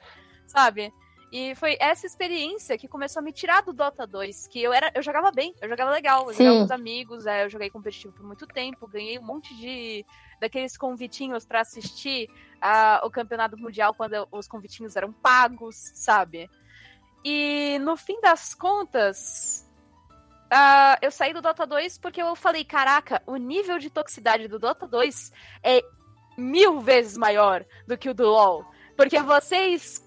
Sabe? E foi essa experiência que começou a me tirar do Dota 2, que eu era, eu jogava bem, eu jogava legal, eu Sim. jogava com os amigos, é, eu joguei competitivo por muito tempo, ganhei um monte de daqueles convitinhos pra assistir ah, o campeonato mundial quando os convitinhos eram pagos, sabe? E no fim das contas, ah, eu saí do Dota 2 porque eu falei, caraca, o nível de toxicidade do Dota 2 é mil vezes maior do que o do LoL. Porque vocês.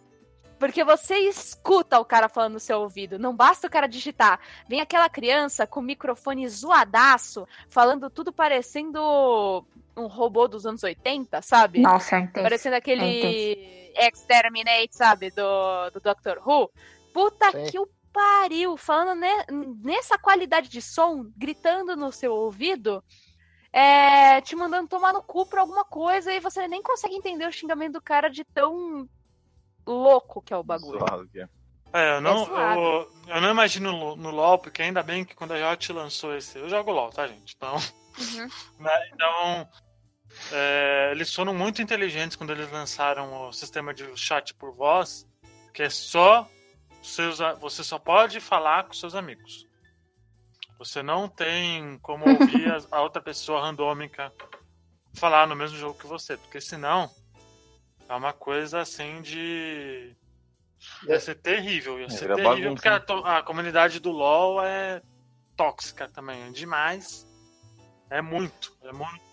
Porque você escuta o cara falando no seu ouvido. Não basta o cara digitar. Vem aquela criança com o microfone zoadaço, falando tudo parecendo um robô dos anos 80, sabe? Nossa, é intenso. Parecendo É aquele Exterminate, sabe? Do, do Doctor Who. Puta Sim. que o pariu! Falando ne- nessa qualidade de som, gritando no seu ouvido, é, te mandando tomar no cu por alguma coisa e você nem consegue entender o xingamento do cara de tão louco que é o bagulho. Aqui. É, eu não, suave. eu, eu não imagino no, no LoL, porque ainda bem que quando a Riot lançou esse. Eu jogo LoL, tá, gente? Então. Uhum. né, então. É, eles foram muito inteligentes quando eles lançaram o sistema de chat por voz, que é só. Seus, você só pode falar com seus amigos. Você não tem como ouvir a, a outra pessoa randômica falar no mesmo jogo que você, porque senão é uma coisa assim de. Ia ser terrível, ia ser vira terrível, bagunça, porque a, to- a comunidade do LoL é tóxica também, é demais. É muito, é muito.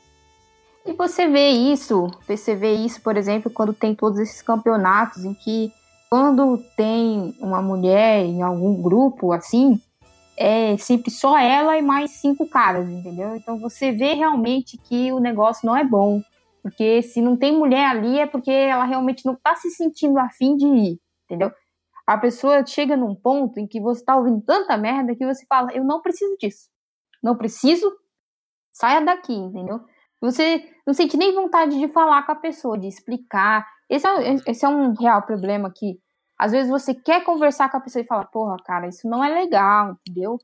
E você vê isso, você vê isso, por exemplo, quando tem todos esses campeonatos em que quando tem uma mulher em algum grupo assim, é sempre só ela e mais cinco caras, entendeu? Então você vê realmente que o negócio não é bom. Porque se não tem mulher ali é porque ela realmente não tá se sentindo afim de ir, entendeu? A pessoa chega num ponto em que você tá ouvindo tanta merda que você fala, eu não preciso disso. Não preciso, saia daqui, entendeu? Você não sente nem vontade de falar com a pessoa, de explicar. Esse é, esse é um real problema que às vezes você quer conversar com a pessoa e fala, porra, cara, isso não é legal, entendeu?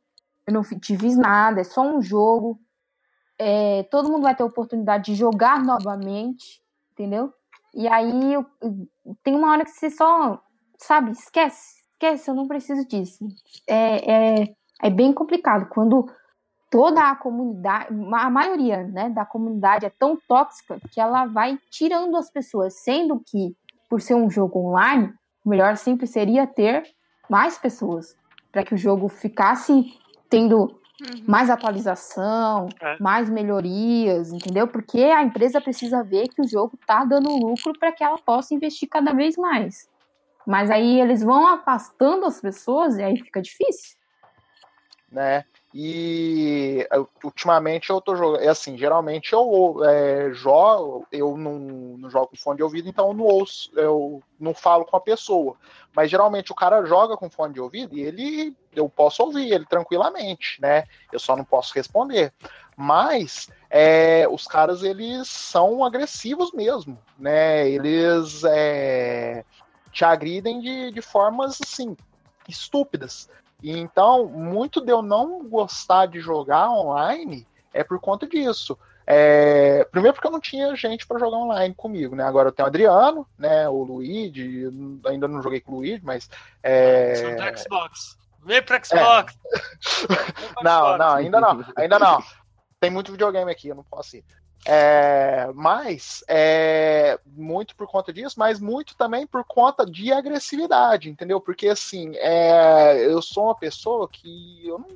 Eu não te fiz nada, é só um jogo. É, todo mundo vai ter a oportunidade de jogar novamente, entendeu? E aí eu- tem uma hora que você só, sabe, esquece, esquece, eu não preciso disso. É, é, é bem complicado quando toda a comunidade, a maioria né, da comunidade é tão tóxica que ela vai tirando as pessoas, sendo que, por ser um jogo online, o melhor sempre seria ter mais pessoas, para que o jogo ficasse tendo Uhum. mais atualização, É. mais melhorias, entendeu? Porque a empresa precisa ver que o jogo tá dando lucro para que ela possa investir cada vez mais. Mas aí eles vão afastando as pessoas e aí fica difícil. né? E ultimamente eu tô jogando. É assim, geralmente eu é, jogo, eu não, não jogo com fone de ouvido, então eu não ouço, eu não falo com a pessoa. Mas geralmente o cara joga com fone de ouvido e ele eu posso ouvir ele tranquilamente, né? Eu só não posso responder. Mas é, os caras eles são agressivos mesmo, né? Eles é, te agridem de, de formas assim estúpidas. E então, muito de eu não gostar de jogar online é por conta disso. É, primeiro porque eu não tinha gente para jogar online comigo, né? Agora eu tenho o Adriano, né? O Luigi, ainda não joguei com o Luigi, mas é, do Xbox. Vem pro Xbox. Vem pro não, Xbox. não, ainda não, ainda não. Tem muito videogame aqui, eu não posso ir. É, mas é, muito por conta disso, mas muito também por conta de agressividade, entendeu? Porque assim, é, eu sou uma pessoa que eu não,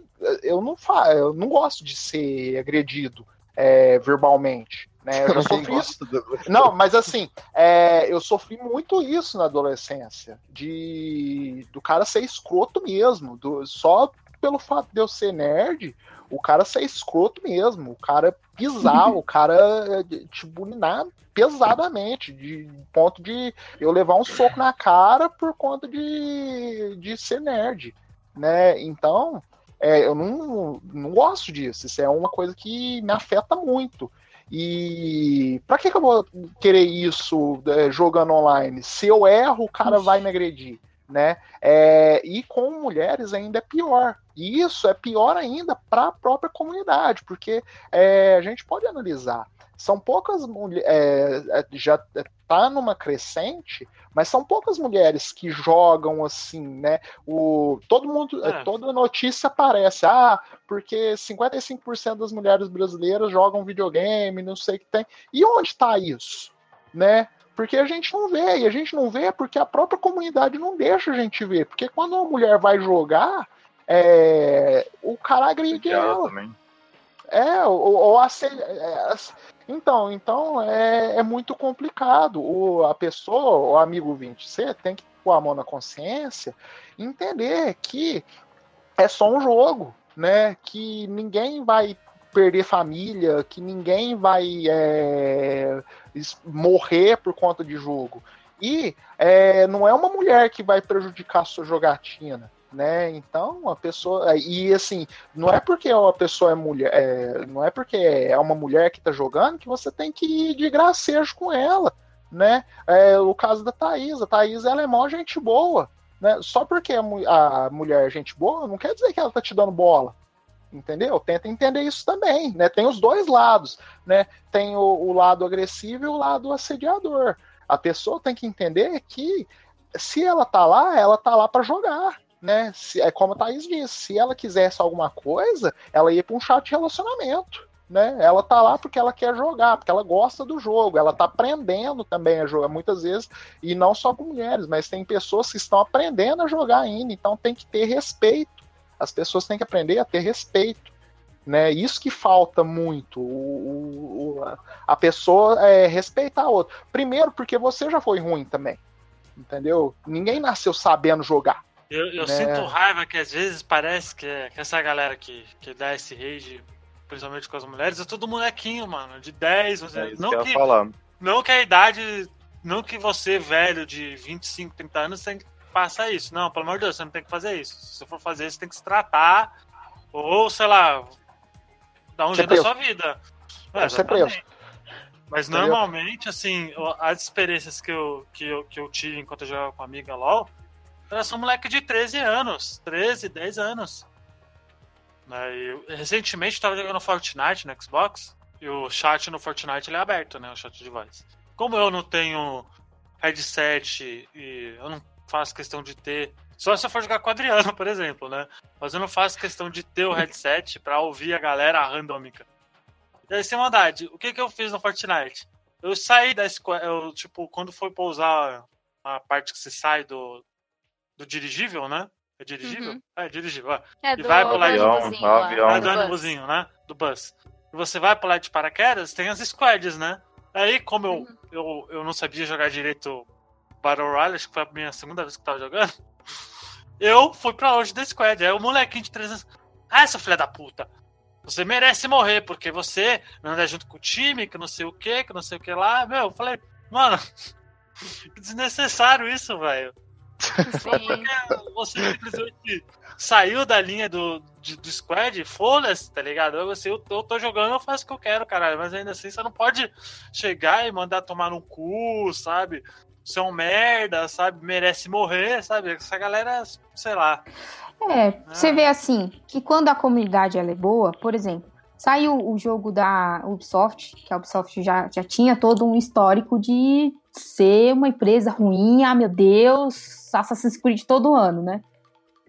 eu não fa, eu não gosto de ser agredido é, verbalmente. Né? Eu Ninguém sofri isso do- não, mas assim, é, eu sofri muito isso na adolescência. De do cara ser escroto mesmo. do- só pelo fato de eu ser nerd, o cara ser escroto mesmo. O cara pisar, o cara é, te bulinar pesadamente. De ponto de eu levar um soco na cara por conta de, de ser nerd. Né? Então, é, eu não, não gosto disso. Isso é uma coisa que me afeta muito. E pra que, que eu vou querer isso é, jogando online? Se eu erro, o cara vai me agredir, né? É, e com mulheres ainda é pior. E isso é pior ainda para a própria comunidade, porque é, a gente pode analisar. São poucas mulheres, já tá numa crescente, mas são poucas mulheres que jogam assim, né? O, todo mundo, É. toda notícia aparece, ah, porque 55% das mulheres brasileiras jogam videogame, não sei o que tem. E onde está isso? Né? Porque a gente não vê, e a gente não vê porque a própria comunidade não deixa a gente ver. Porque quando uma mulher vai jogar, é, o cara agride Ela também. É, ou, ou é, então, então é, é muito complicado. O, a pessoa, o amigo 20, você tem que pôr a mão na consciência entender que é só um jogo, né? Que ninguém vai perder família, que ninguém vai é, morrer por conta de jogo. E é, não é uma mulher que vai prejudicar a sua jogatina. né? Então a pessoa e assim não é porque a pessoa é mulher, é, não é porque é uma mulher que tá jogando que você tem que ir de gracejo com ela, né? É, o caso da Thaís, a Thaís ela é mó gente boa, né? Só porque a, mu- a mulher é gente boa não quer dizer que ela tá te dando bola, entendeu? Tenta entender isso também, né? Tem os dois lados, né? Tem o, o lado agressivo e o lado assediador. A pessoa tem que entender que se ela tá lá, ela tá lá para jogar, né? Se, é como a Thaís disse, se ela quisesse alguma coisa, ela ia para um chat de relacionamento, né? Ela tá lá porque ela quer jogar, porque ela gosta do jogo, ela tá aprendendo também a jogar muitas vezes, e não só com mulheres, mas tem pessoas que estão aprendendo a jogar ainda, então tem que ter respeito. As pessoas têm que aprender a ter respeito. Né, isso que falta muito, o, o- o- a- pessoa é, respeitar a outra. Primeiro, porque você já foi ruim também, entendeu? Ninguém nasceu sabendo jogar. Eu, eu Né? sinto raiva que às vezes parece que, que essa galera que, que dá esse rage, principalmente com as mulheres, é tudo molequinho, mano, de 10, 11 É anos. Não que não que a idade. Não que você, velho, de 25, 30 anos, tem que faça isso. Não, pelo amor de Deus, você não tem que fazer isso. Se você for fazer isso, tem que se tratar. Ou, sei lá, dar um jeito na preso. sua vida. É, ser exatamente. Mas Entendeu? normalmente, assim, as experiências que eu, que, eu, que eu tive enquanto eu jogava com a amiga LOL, elas são moleque de 13 anos. 13, 10 anos. Eu- recentemente eu tava jogando Fortnite no Xbox e o chat no Fortnite ele é aberto, né? O chat de voz. Como eu não tenho headset e eu não faço questão de ter. Só se eu for jogar com o Adriano, por exemplo, né? Mas eu não faço questão de ter o headset pra ouvir a galera randômica. E aí, sem maldade, o que que eu fiz no Fortnite? Eu saí da squad, eu, tipo, quando foi pousar a parte que você sai do, do dirigível, né? É dirigível? Uhum. É, dirigível. ó. É E vai pular de ônibusinho avião, avião. É do do bus. ônibusinho, né? Do bus. E você vai pular de paraquedas, tem as squads, né? Aí, como eu, Uhum. eu, eu não sabia jogar direito Battle Royale, acho que foi a minha segunda vez que eu tava jogando, eu fui pra longe da squad. Aí o molequinho de 300. Ah, seu filho da puta! Você merece morrer, porque você anda junto com o time, que não sei o que, que não sei o que lá. Meu, eu falei, mano, que desnecessário isso, velho. Você simplesmente saiu da linha do, de- do squad, foda-se, tá ligado? Eu, assim, eu, eu tô jogando, eu faço o que eu quero, caralho. Mas ainda assim, você não pode chegar e mandar tomar no cu, sabe? Um merda, sabe? Merece morrer, sabe? Essa galera, sei lá. É, você Ah. vê assim, que quando a comunidade ela é boa, por exemplo, saiu o jogo da Ubisoft, que a Ubisoft já, já tinha todo um histórico de ser uma empresa ruim, ah meu Deus, Assassin's Creed todo ano, né?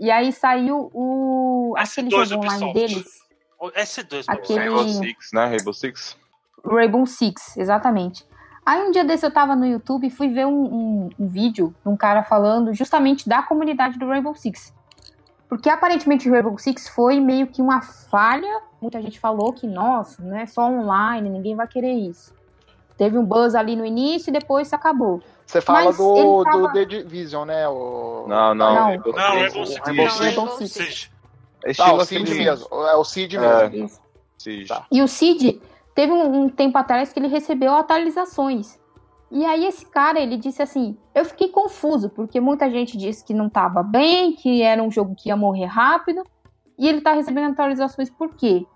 E aí saiu o aquele S2 jogo online Ubisoft. deles, O S2, meu Aquele-. Rainbow Six, né? Rainbow Six. Rainbow Six, exatamente. Aí um dia desse eu tava no YouTube e fui ver um, um- um vídeo de um cara falando justamente da comunidade do Rainbow Six. Porque aparentemente o Rainbow Six foi meio que uma falha. Muita gente falou que, nossa, não é só online, ninguém vai querer isso. Teve um buzz ali no início e depois acabou. Você fala Mas do, tava- do The Division, né? O... Não, não. Não. Rainbow Não, Six. Rainbow Six. Rainbow Six. Rainbow Rainbow Six. Six. É Tá, o Cid mesmo. É o Cid É. mesmo. Siege. Tá. E o Cid teve um, um tempo atrás que ele recebeu atualizações. E aí esse cara, ele disse assim, eu fiquei confuso, porque muita gente disse que não tava bem, que era um jogo que ia morrer rápido, e ele tá recebendo atualizações por quê?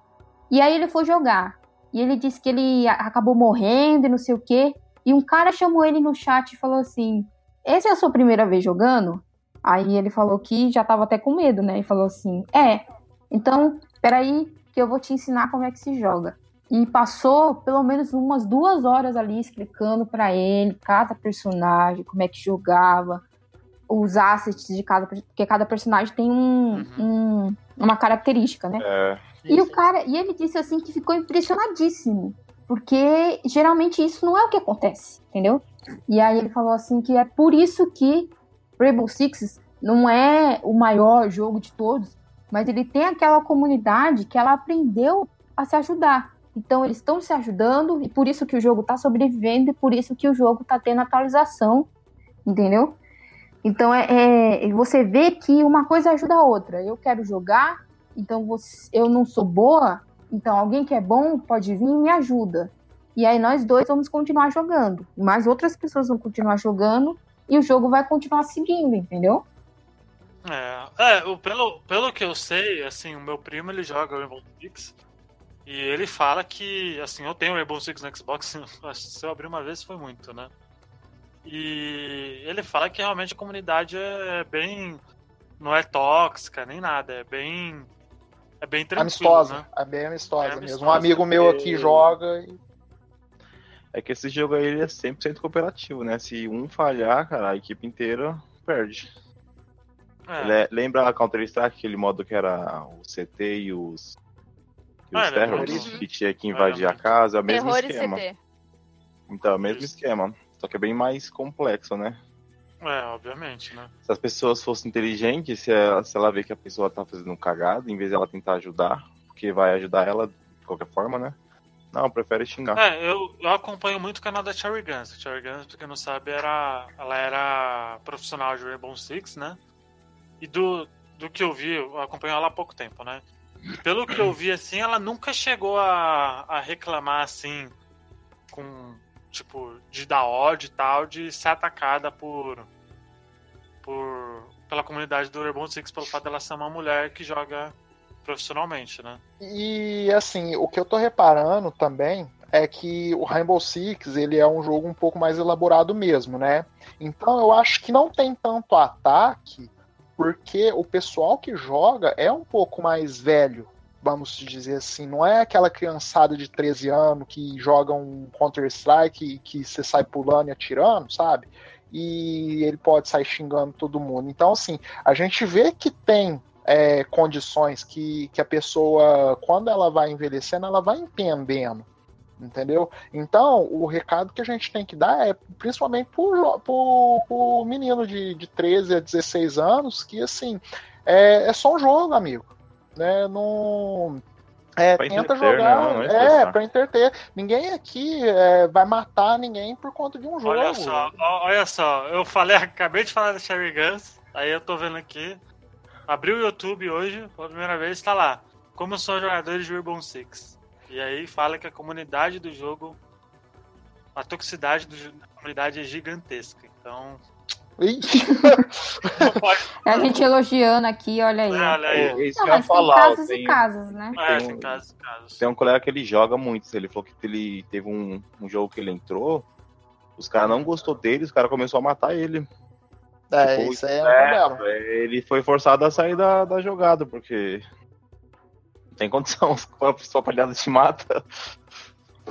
E aí ele foi jogar, e ele disse que ele acabou morrendo e não sei o quê, e um cara chamou ele no chat e falou assim, essa é a sua primeira vez jogando? Aí ele falou que já tava até com medo, né? E falou assim, é, então, peraí, que eu vou te ensinar como é que se joga. E passou pelo menos umas duas horas ali explicando pra ele cada personagem, como é que jogava, os assets de cada porque cada personagem tem um, um- uma característica, né? É, E o cara, e ele disse assim que ficou impressionadíssimo, porque geralmente isso não é o que acontece, entendeu? E aí ele falou assim que é por isso que Rainbow Six não é o maior jogo de todos, mas ele tem aquela comunidade que ela aprendeu a se ajudar. Então eles estão se ajudando e por isso que o jogo está sobrevivendo e por isso que o jogo está tendo atualização, entendeu? Então é, é- você vê que uma coisa ajuda a outra. Eu quero jogar, então você- eu não sou boa, então alguém que é bom pode vir e me ajuda. E aí nós dois vamos continuar jogando, mas outras pessoas vão continuar jogando e o jogo vai continuar seguindo, entendeu? É, é o- pelo, pelo que eu sei, assim, o meu primo ele joga Rainbow Six e ele fala que, assim, eu tenho Rainbow Six no Xbox, acho que se eu abrir uma vez foi muito, né? E ele fala que realmente a comunidade é bem. não é tóxica nem nada, é bem. é bem tranquilo, Amistosa. né? É bem amistosa É mesmo. amistosa, Um amigo meu aqui porque- joga e É que esse jogo aí ele é 100% cooperativo, né? Se um falhar, cara, a equipe inteira perde. É, Le- Lembra a Counter-Strike, aquele modo que era o CT e os. E Ah, os terrors, Uhum. que tinha que invadir a casa, é o mesmo Terror e esquema. CT. Então, é o mesmo Isso. esquema. Só que é bem mais complexo, né? é, obviamente, né? Se as pessoas fossem inteligentes, se ela, se ela vê que a pessoa tá fazendo cagada, em vez de ela tentar ajudar, porque vai ajudar ela de qualquer forma, né? Não, prefere xingar. É, eu, eu acompanho muito o canal da Cherry Guns. A Cherry Guns, pra quem não sabe, era, ela era profissional de Rainbow Six, né? E do, do que eu vi, eu acompanho ela há pouco tempo, né? Pelo que eu vi, assim, ela nunca chegou a, a reclamar, assim, com, tipo, de dar ódio e tal, de ser atacada por, por pela comunidade do Rainbow Six, pelo fato dela ser uma mulher que joga profissionalmente, né? E assim, o que eu tô reparando também é que o Rainbow Six ele é um jogo um pouco mais elaborado mesmo, né? Então eu acho que não tem tanto ataque, porque o pessoal que joga é um pouco mais velho, vamos dizer assim. Não é aquela criançada de 13 anos que joga um Counter-Strike e que você sai pulando e atirando, sabe? E ele pode sair xingando todo mundo. Então, assim, a gente vê que tem é, condições que, que a pessoa, quando ela vai envelhecendo, ela vai entendendo. Entendeu? Então, o recado que a gente tem que dar é principalmente pro, pro, pro menino de, de 13 a 16 anos, que assim, é, é só um jogo, amigo. Né? Não. É, Pra tenta entreter, jogar. né? Não é é, pra entreter. Ninguém aqui é, vai matar ninguém por conta de um jogo. Olha só, olha só, eu falei, acabei de falar da Sherry Guns, aí eu tô vendo aqui. Abri o YouTube hoje, pela primeira vez, tá lá. Como são jogadores de Rainbow Six. E aí fala que a comunidade do jogo. A toxicidade do, da comunidade é gigantesca. Então. Pode. É a gente elogiando aqui, olha aí. ó. Olha aí. É Não, mas tem falar. casos tem- e casos, né? É, tem tem um- casos, casos. Tem um colega que ele joga muito. Ele falou que ele teve um, um jogo que ele entrou. Os caras não gostou dele, os caras começaram a matar ele. é, Tipo, isso aí é é, problema. Ele foi forçado a sair da, da jogada, porque. Não tem condição. Se a palhada te mata.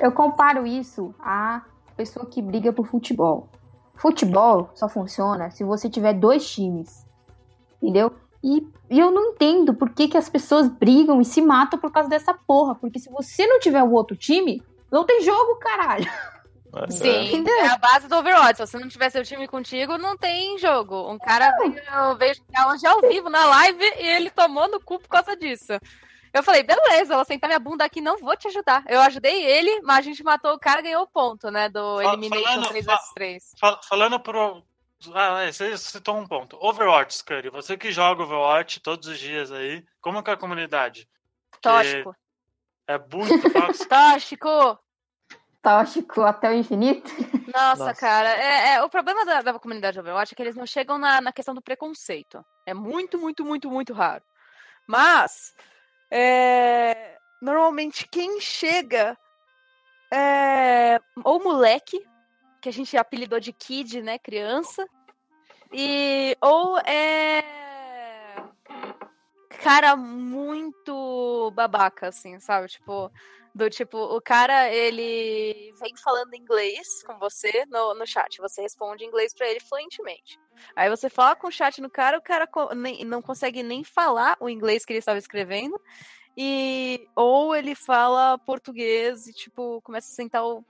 Eu comparo isso à pessoa que briga por futebol. Futebol só funciona se você tiver dois times. Entendeu? E, e eu não entendo por que, que as pessoas brigam e se matam por causa dessa porra. Porque se você não tiver o outro time, não tem jogo, caralho. É, Sim, Entendeu? é a base do Overwatch. Se você não tiver seu time contigo, não tem jogo. Um cara veio, veio jogar hoje ao vivo na live e ele tomou no cu por causa disso. Eu falei, beleza, eu vou sentar minha bunda aqui, não vou te ajudar. Eu ajudei ele, mas a gente matou o cara e ganhou o ponto, né? Do Elimination falando- 3 fa- vs 3. Fal- Falando pro. Ah, é, você citou um ponto. Overwatch, Scurry. Você que joga Overwatch todos os dias aí, como que é a comunidade? Tóxico. É muito tóxico. Tóxico! Tóxico até o infinito. Nossa, Nossa. cara, é, é- o problema da, da comunidade Overwatch é que eles não chegam na, na questão do preconceito. É muito, muito, muito, muito raro. Mas, é, normalmente quem chega é ou moleque, que a gente apelidou de kid, né, criança, e ou é cara muito babaca, assim, sabe? Tipo, do tipo, o cara, ele vem falando inglês com você no, no chat. Você responde inglês pra ele fluentemente. Aí você fala com o chat no cara, o cara nem- não consegue nem falar o inglês que ele estava escrevendo. E ou ele fala português e, tipo, começa a sentar o,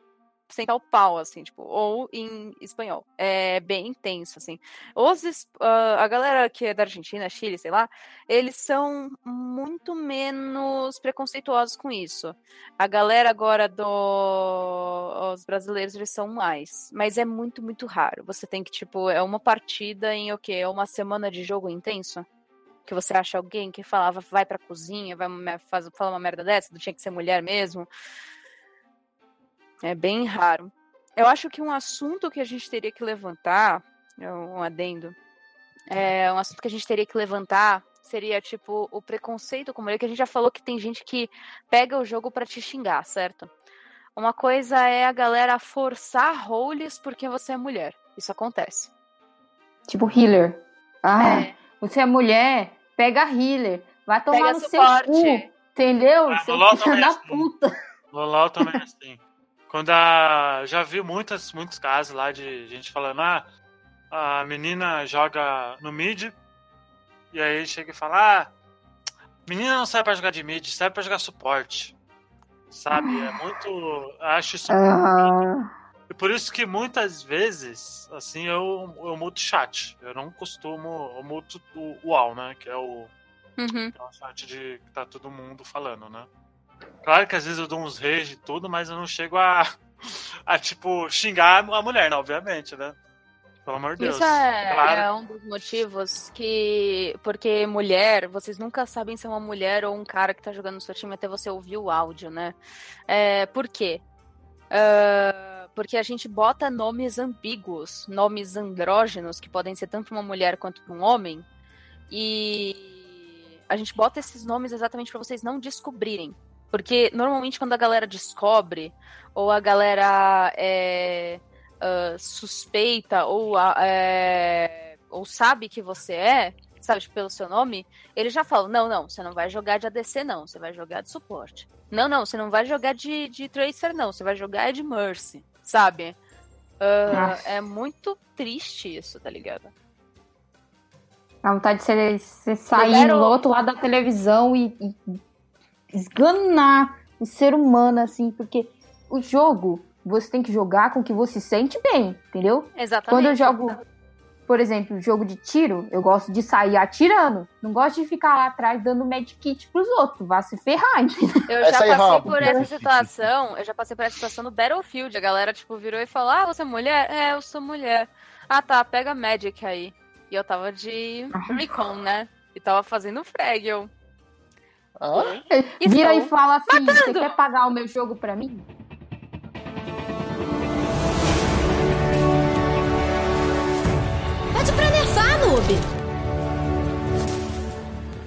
sentar o pau, assim, tipo, ou em espanhol. É bem intenso, assim. Os, ah, a galera que é da Argentina, Chile, sei lá, eles são muito menos preconceituosos com isso. A galera agora do os brasileiros eles são mais, mas é muito muito raro. Você tem que tipo é uma partida em o quê? É uma semana de jogo intenso que você acha alguém que falava vai pra cozinha, vai faz, fala uma merda dessa, não tinha que ser mulher mesmo. É bem raro. Eu acho que um assunto que a gente teria que levantar, é um adendo, é, um assunto que a gente teria que levantar seria, tipo, o preconceito com mulher, que a gente já falou que tem gente que pega o jogo pra te xingar, certo? Uma coisa é a galera forçar roles porque você é mulher. Isso acontece. Tipo healer. Ah, É. você é mulher, pega healer. Vai tomar Pega no seu suporte. cu. Entendeu? Ah, seu LOL filho também é da assim. puta. No LoL também é assim. Quando a. Já vi muitas, muitos casos lá de gente falando, ah, a menina joga no mid, e aí chega e fala, ah, menina não serve pra jogar de mid, serve pra jogar suporte. Sabe? É muito. eu Acho isso. Ah, E por isso que muitas vezes, assim, eu, eu muto chat. Eu não costumo. Eu muto o UAU, né? Que é o. Uhum. que é o chat de que tá todo mundo falando, né? Claro que às vezes eu dou uns rage e tudo, mas eu não chego a, a tipo, xingar a mulher, né? Obviamente, né? Pelo amor de Deus. Isso é, Claro. é um dos motivos que. Porque mulher, vocês nunca sabem se é uma mulher ou um cara que tá jogando no seu time até você ouvir o áudio, né? É, por quê? Ah, porque a gente bota nomes ambíguos, nomes andrógenos, que podem ser tanto uma mulher quanto um homem, e a gente bota esses nomes exatamente para vocês não descobrirem. Porque normalmente quando a galera descobre, ou a galera é, ah, suspeita, ou, é, ou sabe que você é, sabe, tipo, pelo seu nome, eles já falam: não, não, você não vai jogar de ADC, não, você vai jogar de suporte. Não, não, você não vai jogar de, de Tracer, não, você vai jogar de Mercy, sabe? Nossa. é muito triste isso, tá ligado? a vontade de você, você sair no outro lado da televisão e, e esganar o ser humano, assim, porque o jogo você tem que jogar com o que você sente bem, entendeu? Exatamente. Quando eu jogo, por exemplo, jogo de tiro, eu gosto de sair atirando. Não gosto de ficar lá atrás dando medkit pros outros. Vá se ferrar, entendeu? Eu já passei por essa situação, eu já passei por essa situação no Battlefield. A galera, tipo, virou e falou: Ah, você é mulher? É, eu sou mulher. Ah, tá, pega Magic aí. E eu tava de Recon, né? E tava fazendo Fraggle. Ah, Vira e fala assim: você matando. quer pagar o meu jogo pra mim? Pede pra nerfar, noob.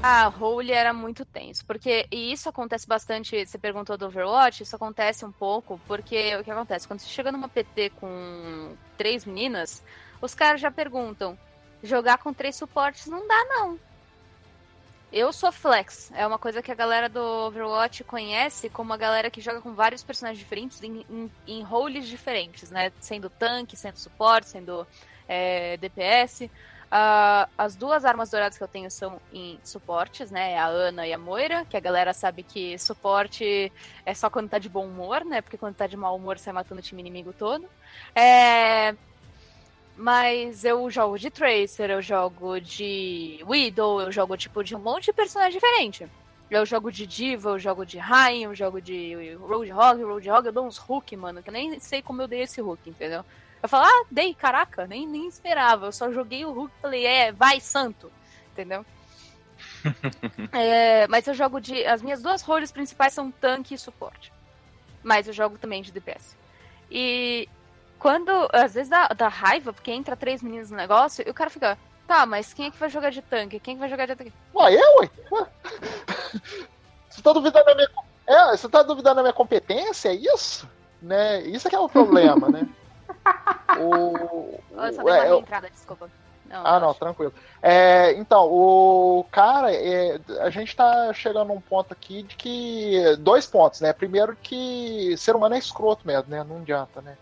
A role era muito tenso, porque e isso acontece bastante, você perguntou do Overwatch, isso acontece um pouco, porque o que acontece? Quando você chega numa PT com três meninas, os caras já perguntam, jogar com três suportes não dá não. Eu sou flex, é uma coisa que a galera do Overwatch conhece como a galera que joga com vários personagens diferentes em, em, em roles diferentes, né? Sendo tanque, sendo suporte, sendo é, DPS. Ah, as duas armas douradas que eu tenho são em suportes, né? É A Ana e a Moira, que a galera sabe que suporte é só quando tá de bom humor, né? Porque quando tá de mau humor sai matando o time inimigo todo. É... Mas eu jogo de Tracer, eu jogo de Widow, eu jogo tipo de um monte de personagem diferente. Eu jogo de Diva, eu jogo de Rain, eu jogo de Roadhog, Roadhog, eu dou uns hook, mano, que eu nem sei como eu dei esse hook, entendeu? Eu falo, ah, dei, caraca, nem, nem esperava. Eu só joguei o Hulk e falei, é, vai, santo. Entendeu? É, mas eu jogo de. As minhas duas roles principais são tanque e suporte. Mas eu jogo também de DPS. E quando. Às vezes dá, dá raiva, porque entra três meninos no negócio e o cara fica. Tá, mas quem é que vai jogar de tanque? Quem é que vai jogar de tanque? Ué, eu, ué? Você tá duvidando da minha. É, você tá duvidando da minha competência? É isso? Né? Isso é que é o problema, né? O. Eu só dei uma é, eu- entrada, desculpa. Não, Ah, não, relaxa. tranquilo. É, então, o cara, é, a gente tá chegando num ponto aqui de que. Dois pontos, né? Primeiro que ser humano é escroto mesmo, né? Não adianta, né?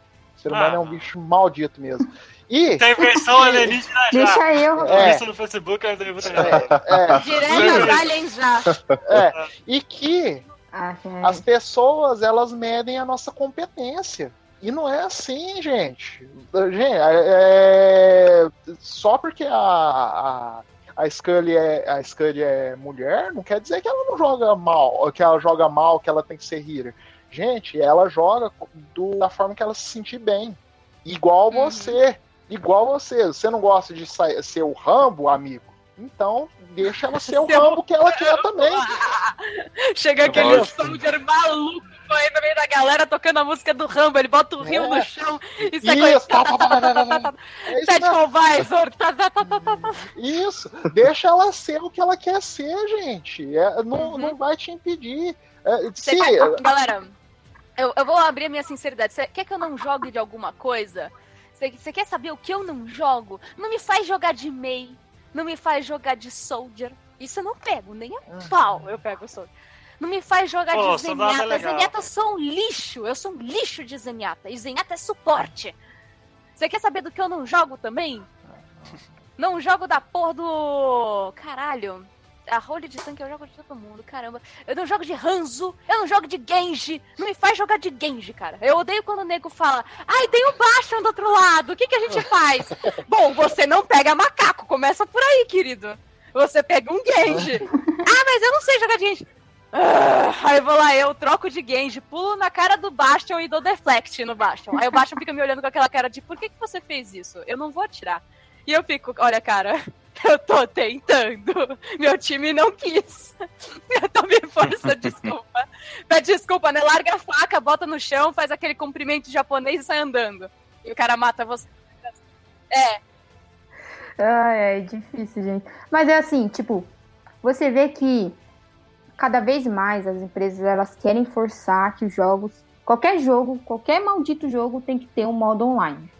Ser humano Ah. é um bicho maldito mesmo. E. Tem versão alienígena já. Deixa eu. É. Isso no Facebook, eu muita É, Direto às aliens já. é, e que Ah, as pessoas elas medem a nossa competência. E não é assim, gente. Gente, é- só porque a, a, a, Scully é, a Scully é mulher, não quer dizer que ela não joga mal, que ela joga mal, que ela tem que ser healer. Gente, ela joga do- da forma que ela se sentir bem. Igual Uhum. você. Igual você. Você não gosta de sa- ser o Rambo, amigo? Então, deixa ela ser o Seu Rambo que ela quer também. Chega aquele soldier maluco. Foi no meio da galera tocando a música do Rambo, ele bota o rio É. no chão e sai Isso, tá, tá, tá, tá, tá, tá, tá. É. Visor. Tá, tá, tá, tá, tá, tá. Isso. Deixa ela ser o que ela quer ser, gente. É, não, Uhum. não vai te impedir. É, Você se, vai- Galera, eu, eu vou abrir a minha sinceridade. Você quer que eu não jogue de alguma coisa? Você, você quer saber o que eu não jogo? Não me faz jogar de Mei. Não me faz jogar de Soldier. Isso eu não pego, nem a pau eu pego o Soldier. Não me faz jogar Pô, de é Zenyatta. Zenyatta eu sou um lixo. Eu sou um lixo de Zenyatta. E Zenyatta é suporte. Você quer saber do que eu não jogo também? Não jogo da porra do. Caralho. A role de tanque eu jogo de todo mundo, caramba. Eu não jogo de Hanzo, eu não jogo de Genji. Não me faz jogar de Genji, cara. Eu odeio quando o nego fala, ai, tem o Bastion do outro lado, o que, que a gente faz? Bom, você não pega macaco, começa por aí, querido. Você pega um Genji. ah, mas eu não sei jogar de Genji. Ah, aí eu vou lá, eu troco de Genji, pulo na cara do Bastion e dou deflect no Bastion. Aí o Bastion fica me olhando com aquela cara de, por que, que você fez isso? Eu não vou atirar. E eu fico, olha, cara, eu tô tentando. Meu time não quis. Eu tô me força, desculpa. Pede desculpa, né? Larga a faca, bota no chão, faz aquele cumprimento japonês e sai andando. E o cara mata você. É, Ai, é difícil, gente. Mas é assim, tipo, você vê que cada vez mais as empresas elas querem forçar que os jogos, qualquer jogo, qualquer maldito jogo tem que ter um modo online.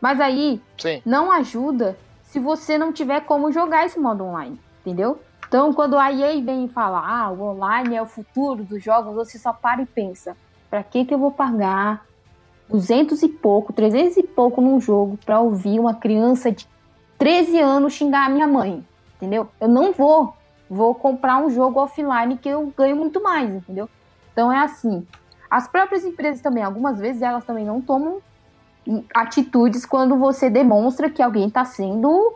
Mas aí Sim. não ajuda se você não tiver como jogar esse modo online, entendeu? Então, quando a EA vem e fala, ah, o online é o futuro dos jogos, você só para e pensa, pra que que eu vou pagar 200 e pouco, 300 e pouco num jogo pra ouvir uma criança de 13 anos xingar a minha mãe, entendeu? Eu não vou, vou comprar um jogo offline que eu ganho muito mais, entendeu? Então é assim. As próprias empresas também, algumas vezes elas também não tomam atitudes quando você demonstra que alguém está sendo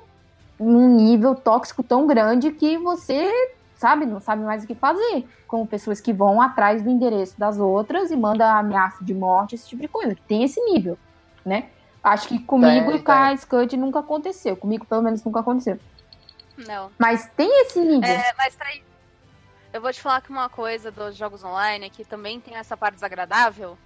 num nível tóxico tão grande que você, sabe, não sabe mais o que fazer. Como pessoas que vão atrás do endereço das outras e mandam ameaça de morte, esse tipo de coisa, que tem esse nível, né? Acho que comigo Tem, e com a Scud nunca aconteceu. Comigo, pelo menos, nunca aconteceu. não. Mas tem esse nível. É, mas tá aí. Eu vou te falar que uma coisa dos jogos online é que também tem essa parte desagradável,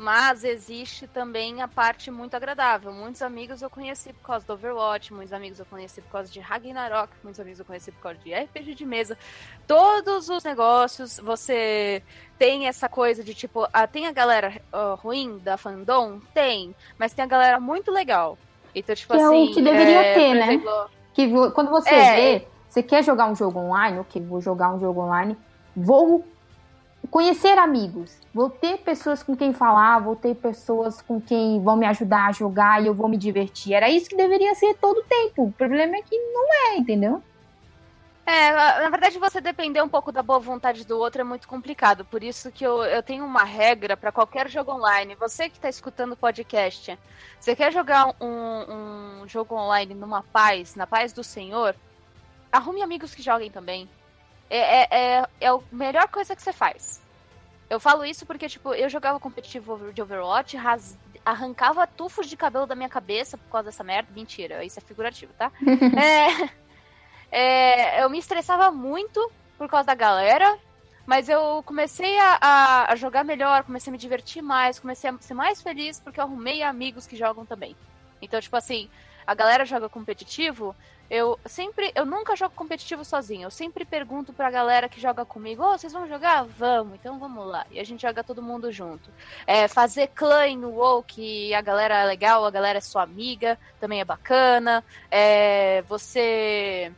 mas existe também a parte muito agradável. Muitos amigos eu conheci por causa do Overwatch, muitos amigos eu conheci por causa de Ragnarok, muitos amigos eu conheci por causa de RPG de mesa. Todos os negócios, você tem essa coisa de tipo, ah, tem a galera ah, ruim da fandom? Tem, mas tem a galera muito legal. Então, tipo Que é o assim. que deveria é, ter, né? exemplo, Que vo- quando você É. vê, você quer jogar um jogo online, ok, vou jogar um jogo online, vou conhecer amigos, vou ter pessoas com quem falar, vou ter pessoas com quem vão me ajudar a jogar e eu vou me divertir. Era isso que deveria ser todo o tempo. O problema é que não é, entendeu? É, na verdade, você depender um pouco da boa vontade do outro é muito complicado. Por isso que eu, eu tenho uma regra para qualquer jogo online. Você que está escutando o podcast, você quer jogar um, um jogo online numa paz, na paz do Senhor, arrume amigos que joguem também. É, é, é, é a melhor coisa que você faz. Eu falo isso porque, tipo, eu jogava competitivo de Overwatch, ras- arrancava tufos de cabelo da minha cabeça por causa dessa merda. Mentira, isso é figurativo, tá? é, é, eu me estressava muito por causa da galera, mas eu comecei a, a- a jogar melhor, comecei a me divertir mais, comecei a ser mais feliz porque eu arrumei amigos que jogam também. Então, tipo assim, a galera joga competitivo, eu sempre, eu nunca jogo competitivo sozinho. Eu sempre pergunto pra galera que joga comigo, ô, vocês vão jogar? Vamos, então vamos lá. E a gente joga todo mundo junto. É, fazer clã no WoW, que a galera é legal, a galera é sua amiga, também é bacana. É, você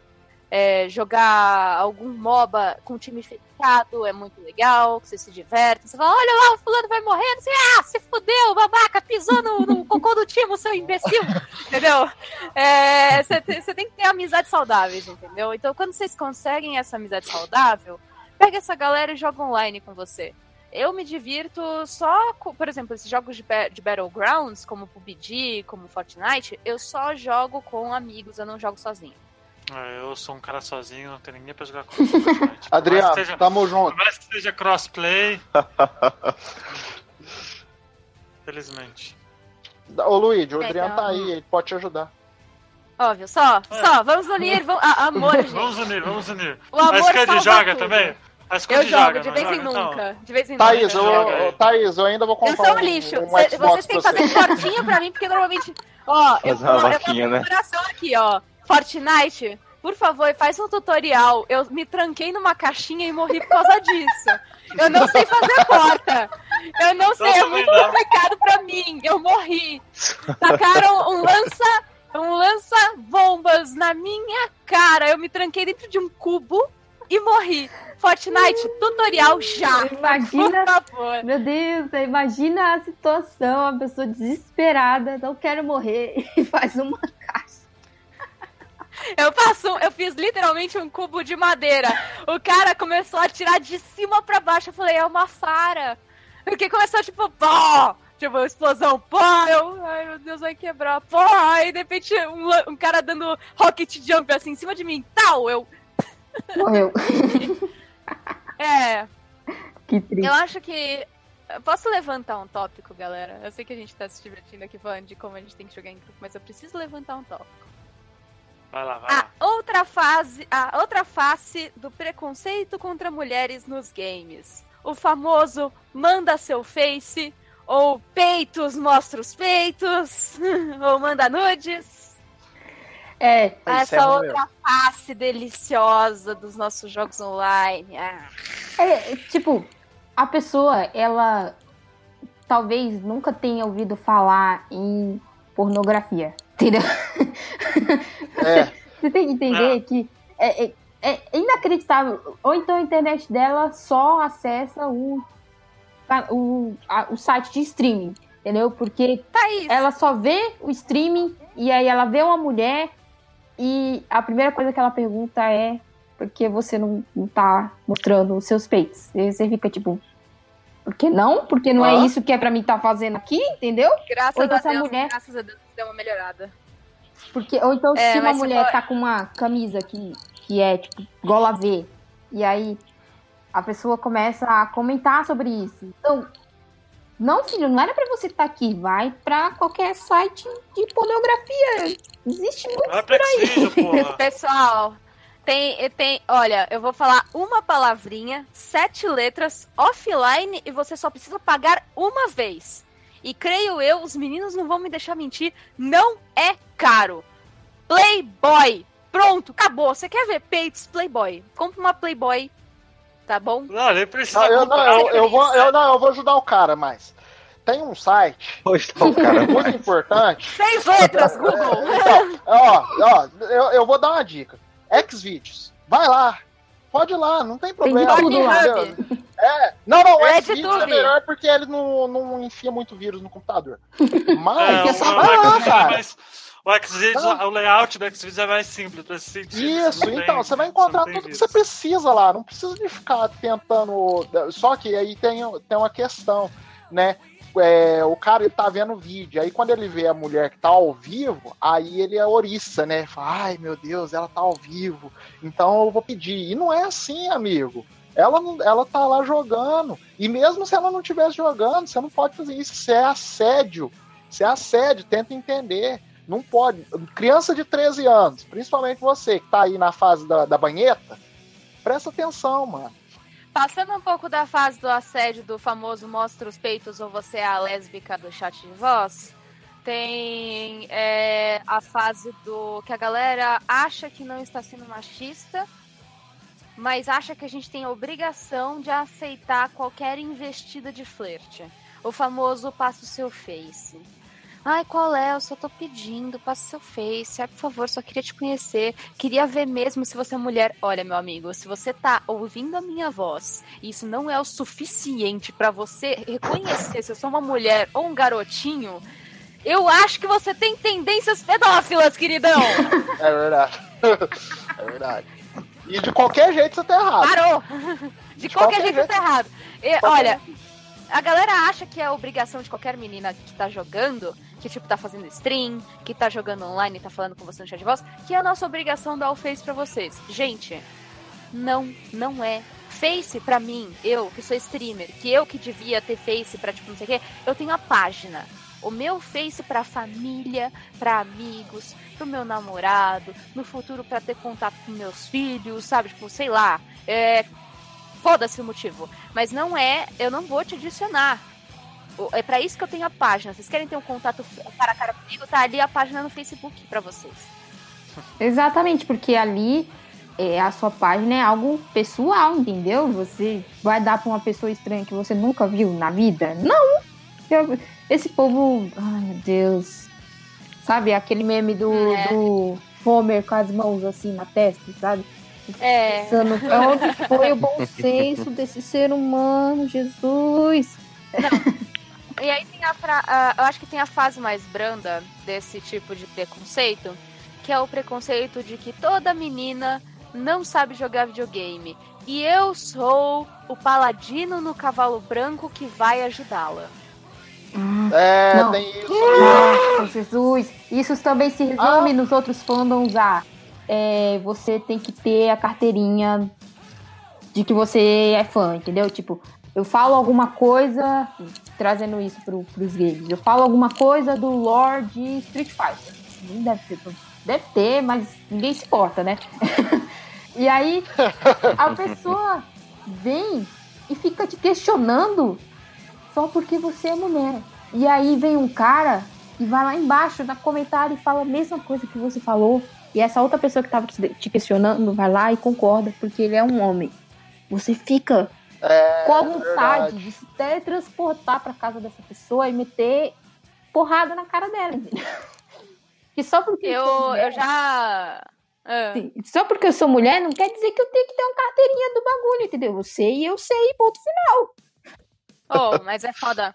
é, jogar algum MOBA com time fechado é muito legal, você se diverte. Você fala, olha lá, o fulano vai morrer, você, ah, se fudeu, babaca, pisou no, no cocô do time, seu imbecil, entendeu? É, Você tem- que ter amizades saudáveis, entendeu? Então, quando vocês conseguem essa amizade saudável, pega essa galera e joga online com você. Eu me divirto só com, por exemplo, esses jogos de, de Battlegrounds, como PUBG, como Fortnite, eu só jogo com amigos, eu não jogo sozinho. É, eu sou um cara sozinho, não tem ninguém pra jogar. Fortnite. Adriano, que seja, tamo junto. por mais que seja crossplay. Felizmente. Ô Luigi, o É, Adriano então- tá aí, ele pode te ajudar. Óbvio, só, só, vamos unir, vamos, ah, amor, gente. Vamos unir, vamos unir. O amor Mas salva joga tudo. também? Eu jogo, joga, de vez em então? nunca. De vez em Thaís, nunca. eu. Thaís, eu ainda vou Eu comprar sou um, um lixo. um Cê- Xbox vocês têm que fazer você. fortinho pra mim, porque normalmente. Ó, eu, Fazer uma eu vaquinha, com né? coração aqui, ó. Fortnite, por favor, faz um tutorial. Eu me tranquei numa caixinha e morri por causa disso. Eu não sei fazer porta. Eu não sei, é muito complicado pra mim. Eu morri. Tacaram um lança. Um lança-bombas na minha cara. Eu me tranquei dentro de um cubo e morri. Fortnite, tutorial já. Imagina, Por favor. meu Deus, imagina a situação, a pessoa desesperada, não quero morrer, e faz uma. Eu faço, um- eu fiz literalmente um cubo de madeira. O cara começou a tirar de cima pra baixo. Eu falei, é uma fara. Porque começou tipo, pó! Tipo, explosão, pó! Eu, ai meu Deus, vai quebrar, pó! Aí de repente um, um cara dando rocket jump assim em cima de mim, tal! Eu, Morreu. é, que triste. eu acho que. Posso levantar um tópico, galera? Eu sei que a gente tá se divertindo aqui falando de como a gente tem que jogar em grupo, mas eu preciso levantar um tópico. Vai lá, vai A lá. outra fase, a outra face do preconceito contra mulheres nos games. O famoso manda seu face, ou peitos mostra os peitos, ou manda nudes. É, Isso é Essa muito outra face deliciosa dos nossos jogos online. Ah, É, tipo, a pessoa, ela talvez nunca tenha ouvido falar em pornografia, entendeu? É, Você tem que entender que é, é- é inacreditável. Ou então a internet dela só acessa o, o, a- o site de streaming, entendeu? Porque Thaís, ela só vê o streaming e aí ela vê uma mulher e a primeira coisa que ela pergunta é por que você não, não tá mostrando os seus peitos? E você fica tipo, por que não? Porque não é Hã? isso que é pra mim tá fazendo aqui, entendeu? graças ou então a essa Deus, mulher- graças a Deus, deu uma melhorada. Porque, ou então É, se uma mulher for- tá com uma camisa que, que é tipo gola V, e aí a pessoa começa a comentar sobre isso. Então, não, filho, não era pra você estar aqui, vai pra qualquer site de pornografia. Existe muito. Vai pra Xvideo, porra. Pessoal, tem, tem. Olha, eu vou falar uma palavrinha, sete letras, offline, e você só precisa pagar uma vez. E creio eu, os meninos não vão me deixar mentir, não é caro. Playboy. Pronto, acabou. Você quer ver peitos Playboy? Compre uma Playboy. Tá bom? Não, nem precisa não, eu, não, eu, eu vou, eu, não, eu vou ajudar o cara, mas tem um site tá o cara muito mais. importante. Seis letras, Google. Então, ó, ó, eu, eu vou dar uma dica. Xvideos. Vai lá. Pode ir lá, não tem Tem problema. tudo lá. É, não, não, o É de Xvideos é melhor porque ele não, não enfia muito vírus no computador. É, Mas, o, essa vai lá, o Xvideos é cara. mais- o Xvideos, Ah. o layout do Xvideos é mais simples. Isso, Não tem- então, você vai encontrar tem tudo que você precisa lá, não precisa de ficar tentando. Só que aí tem, tem uma questão, né? É, o cara ele tá vendo o vídeo, aí quando ele vê a mulher que tá ao vivo, aí ele é oriça, né? Fala, ai meu Deus, ela tá ao vivo, então eu vou pedir. E não é assim, amigo. Ela, ela tá lá jogando. E mesmo se ela não estivesse jogando, você não pode fazer isso. Isso é assédio. Isso é assédio, tenta entender. Não pode. Criança de 13 anos, principalmente você que tá aí na fase da, da banheta, presta atenção, mano. Passando um pouco da fase do assédio do famoso mostra os peitos ou você é a lésbica do chat de voz, tem é, a fase do que a galera acha que não está sendo machista, mas acha que a gente tem a obrigação de aceitar qualquer investida de flerte. O famoso passa o seu face. Ai, qual é? Eu só tô pedindo, passa seu face. Ai, por favor, só queria te conhecer. Queria ver mesmo se você é mulher. Olha, meu amigo, se você tá ouvindo a minha voz e isso não é o suficiente pra você reconhecer se eu sou uma mulher ou um garotinho, eu acho que você tem tendências pedófilas, queridão. É verdade. é verdade. E de qualquer jeito você tá errado. Parou! De, De qualquer, qualquer jeito, jeito. tá errado. E, olha, a galera acha que é obrigação de qualquer menina que tá jogando, que tipo tá fazendo stream, que tá jogando online tá falando com você no chat de voz, que é a nossa obrigação dar o face pra vocês. Gente, não, não é. Face pra mim, eu que sou streamer, que eu que devia ter face pra tipo não sei o quê, eu tenho a página. O meu face pra família, pra amigos, pro meu namorado, no futuro pra ter contato com meus filhos, sabe? Tipo, sei lá. É, Foda-se o motivo. Mas não é, eu não vou te adicionar. É pra isso que eu tenho a página. Vocês querem ter um contato cara a cara comigo? Tá ali a página no Facebook pra vocês. Exatamente, porque ali é, a sua página é algo pessoal, entendeu? Você vai dar pra uma pessoa estranha que você nunca viu na vida? Não! Eu- esse povo. Ai, meu Deus. Sabe aquele meme do, É. do Homer com as mãos assim na testa, sabe? É. Pensando, onde foi o bom senso desse ser humano, Jesus? E aí tem a, fra- a- eu acho que tem a fase mais branda desse tipo de preconceito, que é o preconceito de que toda menina não sabe jogar videogame. E eu sou o paladino no cavalo branco que vai ajudá-la. É, Não. tem isso. Nossa, Jesus. Isso também se Ah. resume nos outros fandoms a é, você tem que ter a carteirinha de que você é fã, entendeu? Tipo, eu falo alguma coisa, trazendo isso pro, pros games, eu falo alguma coisa do lore de Street Fighter. Nem deve ter, deve ter, mas ninguém se importa, né? e aí a pessoa vem e fica te questionando só porque você é mulher. E aí vem um cara e vai lá embaixo na comentário e fala a mesma coisa que você falou. E essa outra pessoa que tava te questionando vai lá e concorda, porque ele é um homem. Você fica É, com a vontade verdade. de se teletransportar pra casa dessa pessoa e meter porrada na cara dela, entendeu? E só porque Eu, sou mulher- eu já. Sim, Só porque eu sou mulher não quer dizer que eu tenho que ter uma carteirinha do bagulho, entendeu? Eu sei e eu sei, ponto final. Oh, mas é foda.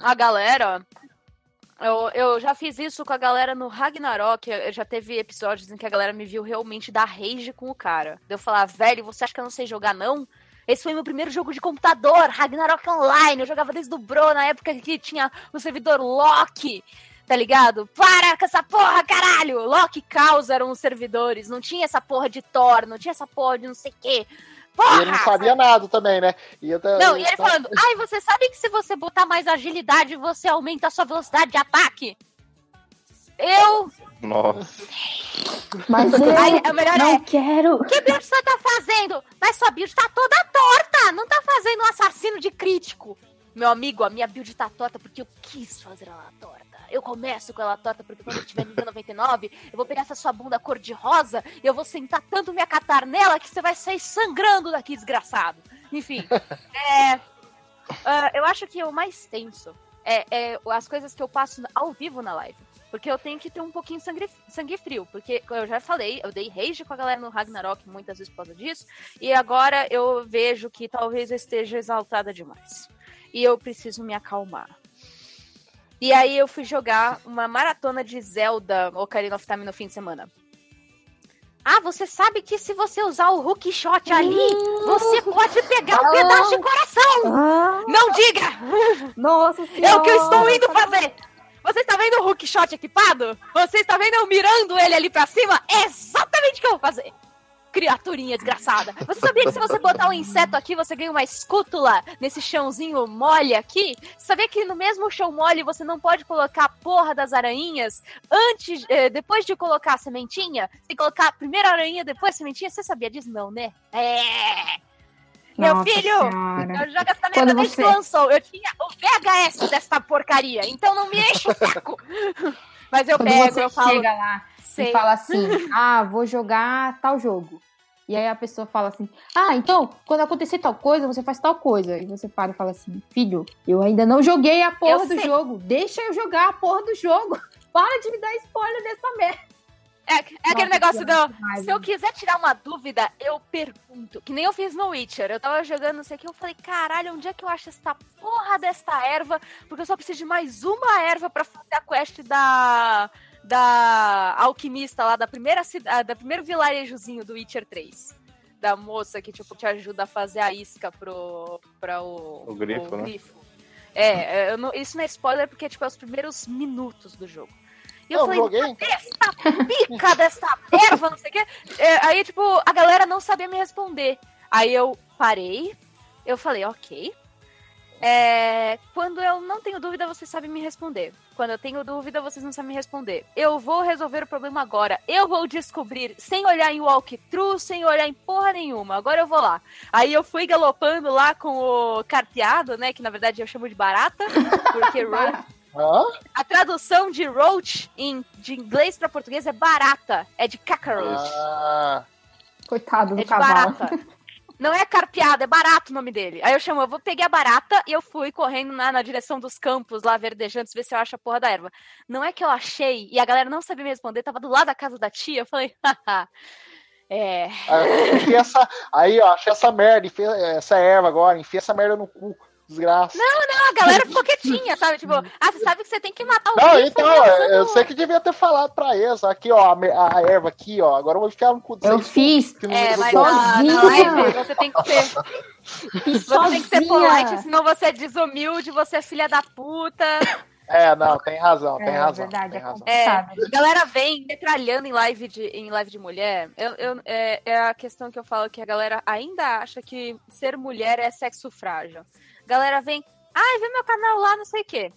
A galera. Eu, eu já fiz isso com a galera no Ragnarok. Eu já teve episódios em que a galera me viu realmente dar rage com o cara. De eu falar, velho, você acha que eu não sei jogar, não? Esse foi meu primeiro jogo de computador, Ragnarok Online. Eu jogava desde o Bro, na época que tinha o servidor Loki. Tá ligado? Para com essa porra, caralho! Loki Caos eram os servidores. Não tinha essa porra de Thor, não tinha essa porra de não sei o quê. Porra! E ele não sabia nada também, né? E eu, Não, e ele falando, ai, você sabe que se você botar mais agilidade, você aumenta a sua velocidade de ataque? Eu? Nossa. Mas eu o melhor não é, quero. o que build você tá fazendo? Mas sua build tá toda torta, não tá fazendo um assassino de crítico. Meu amigo, a minha build tá torta porque eu quis fazer ela torta. Eu começo com ela torta porque quando eu tiver nível 99, eu vou pegar essa sua bunda cor de rosa e eu vou sentar tanto me acatar nela que você vai sair sangrando daqui, desgraçado. Enfim, é, ah, eu acho que o mais tenso é, é as coisas que eu passo ao vivo na live. Porque eu tenho que ter um pouquinho de sangue, sangue frio. Porque eu já falei, eu dei rage com a galera no Ragnarok muitas vezes por causa disso. E agora eu vejo que talvez eu esteja exaltada demais. E eu preciso me acalmar. E aí eu fui jogar uma maratona de Zelda Ocarina of Time no fim de semana. Ah, você sabe que se você usar o hook shot ali, você pode pegar um pedaço de coração! Ah, Não diga! nossa É senhora. o que eu estou indo fazer! Você está vendo o hook shot equipado? Você está vendo eu mirando ele ali pra cima? É exatamente o que eu vou fazer! Criaturinha desgraçada. Você sabia que se você botar um inseto aqui, você ganha uma escútula nesse chãozinho mole aqui? Você sabia que no mesmo chão mole você não pode colocar a porra das aranhas antes, eh, depois de colocar a sementinha? Você tem que colocar primeiro a aranha, depois a sementinha? Você sabia disso? Não, né? É! Meu Nossa filho! senhora. Eu jogo essa merda Quando desde você- que lançou. Eu tinha o VHS dessa porcaria, então não me enche o saco. Mas eu Quando pego, você eu falo. chega lá sei. e fala assim, ah, vou jogar tal jogo. E aí a pessoa fala assim, ah, então, quando acontecer tal coisa, você faz tal coisa. E você para e fala assim, filho, eu ainda não joguei a porra Eu do sei. jogo. Deixa eu jogar a porra do jogo. Para de me dar spoiler dessa merda. É, é aquele Nossa, negócio do. Se eu quiser tirar uma dúvida, eu pergunto. Que nem eu fiz no Witcher. Eu tava jogando, não sei o que, eu falei, caralho, onde é que eu acho essa porra desta erva? Porque eu só preciso de mais uma erva pra fazer a quest da. Da alquimista lá, da primeira cidade, da primeiro vilarejozinho do Witcher 3. Da moça que, tipo, te ajuda a fazer a isca pro. pra o. O grifo, né? É, eu não- isso não é spoiler porque, tipo, é os primeiros minutos do jogo. E eu Eu falei, joguei. essa pica dessa erva, não sei o quê. É, aí, tipo, a galera não sabia me responder. Aí eu parei, eu falei, ok. É, quando eu não tenho dúvida, vocês sabem me responder. Quando eu tenho dúvida, vocês não sabem me responder. Eu vou resolver o problema agora. Eu vou descobrir, sem olhar em walkthrough, sem olhar em porra nenhuma. Agora eu vou lá. Aí eu fui galopando lá com o carpeado, né? Que na verdade eu chamo de barata. Porque Hã? a tradução de roach em, de inglês pra português é barata. É de cockroach. Ah, Coitado do É cavalo. barata. Não é carpeado, é barato o nome dele. Aí eu chamo, eu vou peguei a barata e eu fui correndo na, na direção dos campos lá verdejantes, ver se eu acho a porra da erva. Não é que eu achei e a galera não sabia me responder, tava do lado da casa da tia. Eu falei, haha. É. aí, enfia essa, aí, ó, achei essa merda, enfia essa erva agora, enfia essa merda no cu, desgraça. A galera ficou quietinha, sabe? Tipo, ah, você sabe que você tem que matar o Não, então, né? Você eu não- sei que devia ter falado pra eles, aqui, ó, a, a erva aqui, ó, agora eu vou enfiar no cu Eu fiz. que não É, me mas na Sozinha. live você tem que ser. Você tem que ser polite, senão você é desumilde, você é filha da puta. É, não, tem razão, tem É razão. verdade, tem é razão. É, galera vem metralhando em live de, em live de mulher. Eu, eu- é, é a questão que eu falo que a galera ainda acha que ser mulher é sexo frágil. Galera vem, ai, vê meu canal lá, não sei o quê.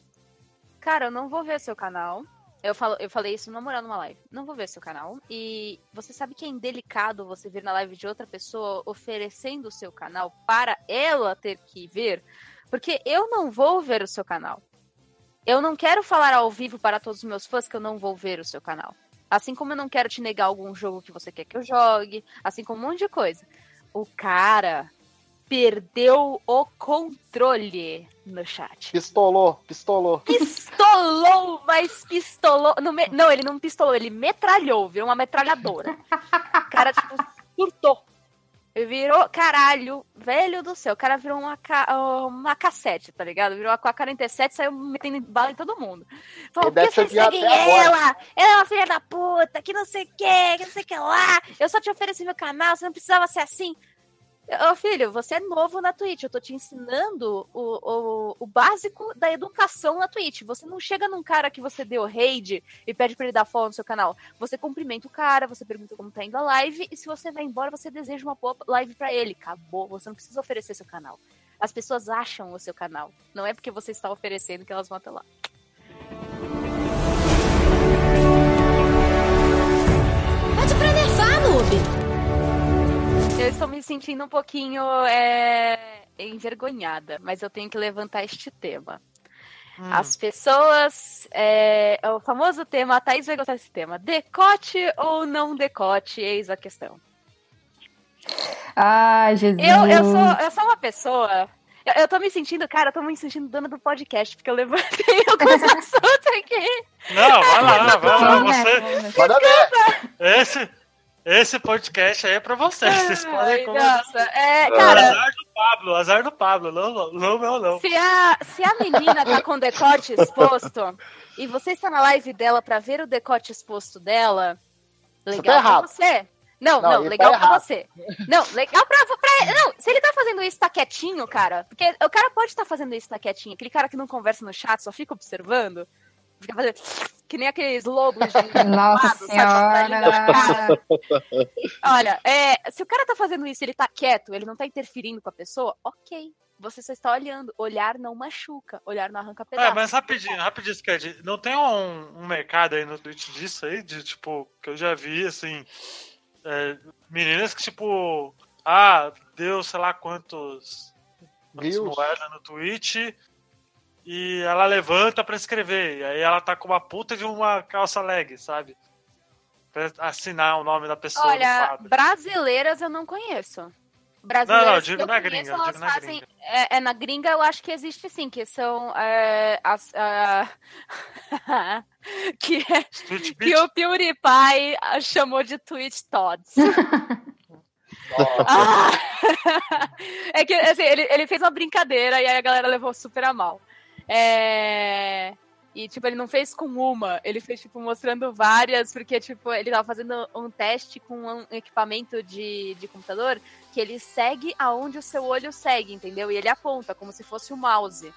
Cara, eu não vou ver seu canal. Eu, falo, eu falei isso namorando numa live. Não vou ver seu canal. E você sabe que é indelicado você vir na live de outra pessoa oferecendo o seu canal para ela ter que ver? Porque eu não vou ver o seu canal. Eu não quero falar ao vivo para todos os meus fãs que eu não vou ver o seu canal. Assim como eu não quero te negar algum jogo que você quer que eu jogue, assim como um monte de coisa. O cara perdeu o controle no chat. Pistolou, pistolou. Pistolou, mas pistolou. Não, me- não, ele não pistolou, ele metralhou, virou uma metralhadora. O cara, tipo, surtou. Ele virou, caralho, velho do céu. O cara virou uma, ca- uma cassete, tá ligado? Virou a AK-47 e saiu metendo bala em todo mundo. Falou, por que vocês seguem viado até agora." ela? Ela é uma filha da puta, que não sei o que, que não sei o que lá. Eu só te ofereci meu canal, você não precisava ser assim. Ô, filho, você é novo na Twitch. Eu tô te ensinando o, o, o básico da educação na Twitch. Você não chega num cara que você deu raid e pede pra ele dar follow no seu canal. Você cumprimenta o cara, você pergunta como tá indo a live, e se você vai embora, você deseja uma boa live pra ele. Acabou. Você não precisa oferecer seu canal. As pessoas acham o seu canal. Não é porque você está oferecendo que elas vão até lá. Eu estou me sentindo um pouquinho é, envergonhada, mas eu tenho que levantar este tema. Hum. As pessoas. É, é o famoso tema, a Thaís vai gostar desse tema. Decote ou não decote? Eis a questão. Ai, Jesus. Eu, eu, sou, eu sou uma pessoa. Eu, eu tô me sentindo, cara, eu tô me sentindo dona do podcast, porque eu levantei alguns assuntos aqui. Não, vai lá, vai lá. Você. Manda ver. esse, esse podcast aí é pra vocês. Vocês podem nossa, é, cara, Azar do Pablo, azar do Pablo. Não, não, não, não. Se a, se a menina tá com o decote exposto e você está na live dela pra ver o decote exposto dela, Você legal tá pra você. Não, Não, não, ele legal tá pra você. Não, legal pra, pra. Não, se ele tá fazendo isso, tá quietinho, cara. Porque o cara pode estar fazendo isso, tá quietinho. Aquele cara que não conversa no chat, só fica observando. Fica fazendo. Que nem aqueles lobos de. Nossa lado, sabe? Senhora. Olha, é, se o cara tá fazendo isso, ele tá quieto, ele não tá interferindo com a pessoa, ok. Você só está olhando. Olhar não machuca, olhar não arranca pedaço. É, mas rapidinho, rapidinho. Não tem um, um mercado aí no Twitch disso aí? De tipo, que eu já vi, assim. é, meninas que, tipo. Ah, deu sei lá quantos. Views. moedas no Twitch. E ela levanta pra escrever. E aí ela tá com uma puta de uma calça leg, sabe? Pra assinar o nome da pessoa Olha, brasileiras eu não conheço. Brasileiras Não, não, digo eu na conheço, gringa, digo na fazem- gringa. É, é, na gringa eu acho que existe sim, que são é, as. ah, que, é, que o PewDiePie chamou de Twitch Tods. Ó, Ah! é que assim, ele, ele fez uma brincadeira e aí a galera levou super a mal. É, E, tipo, ele não fez com uma, ele fez, tipo, mostrando várias, porque, tipo, ele tava fazendo um teste com um equipamento de, de computador que ele segue aonde o seu olho segue, entendeu? E ele aponta, como se fosse o mouse.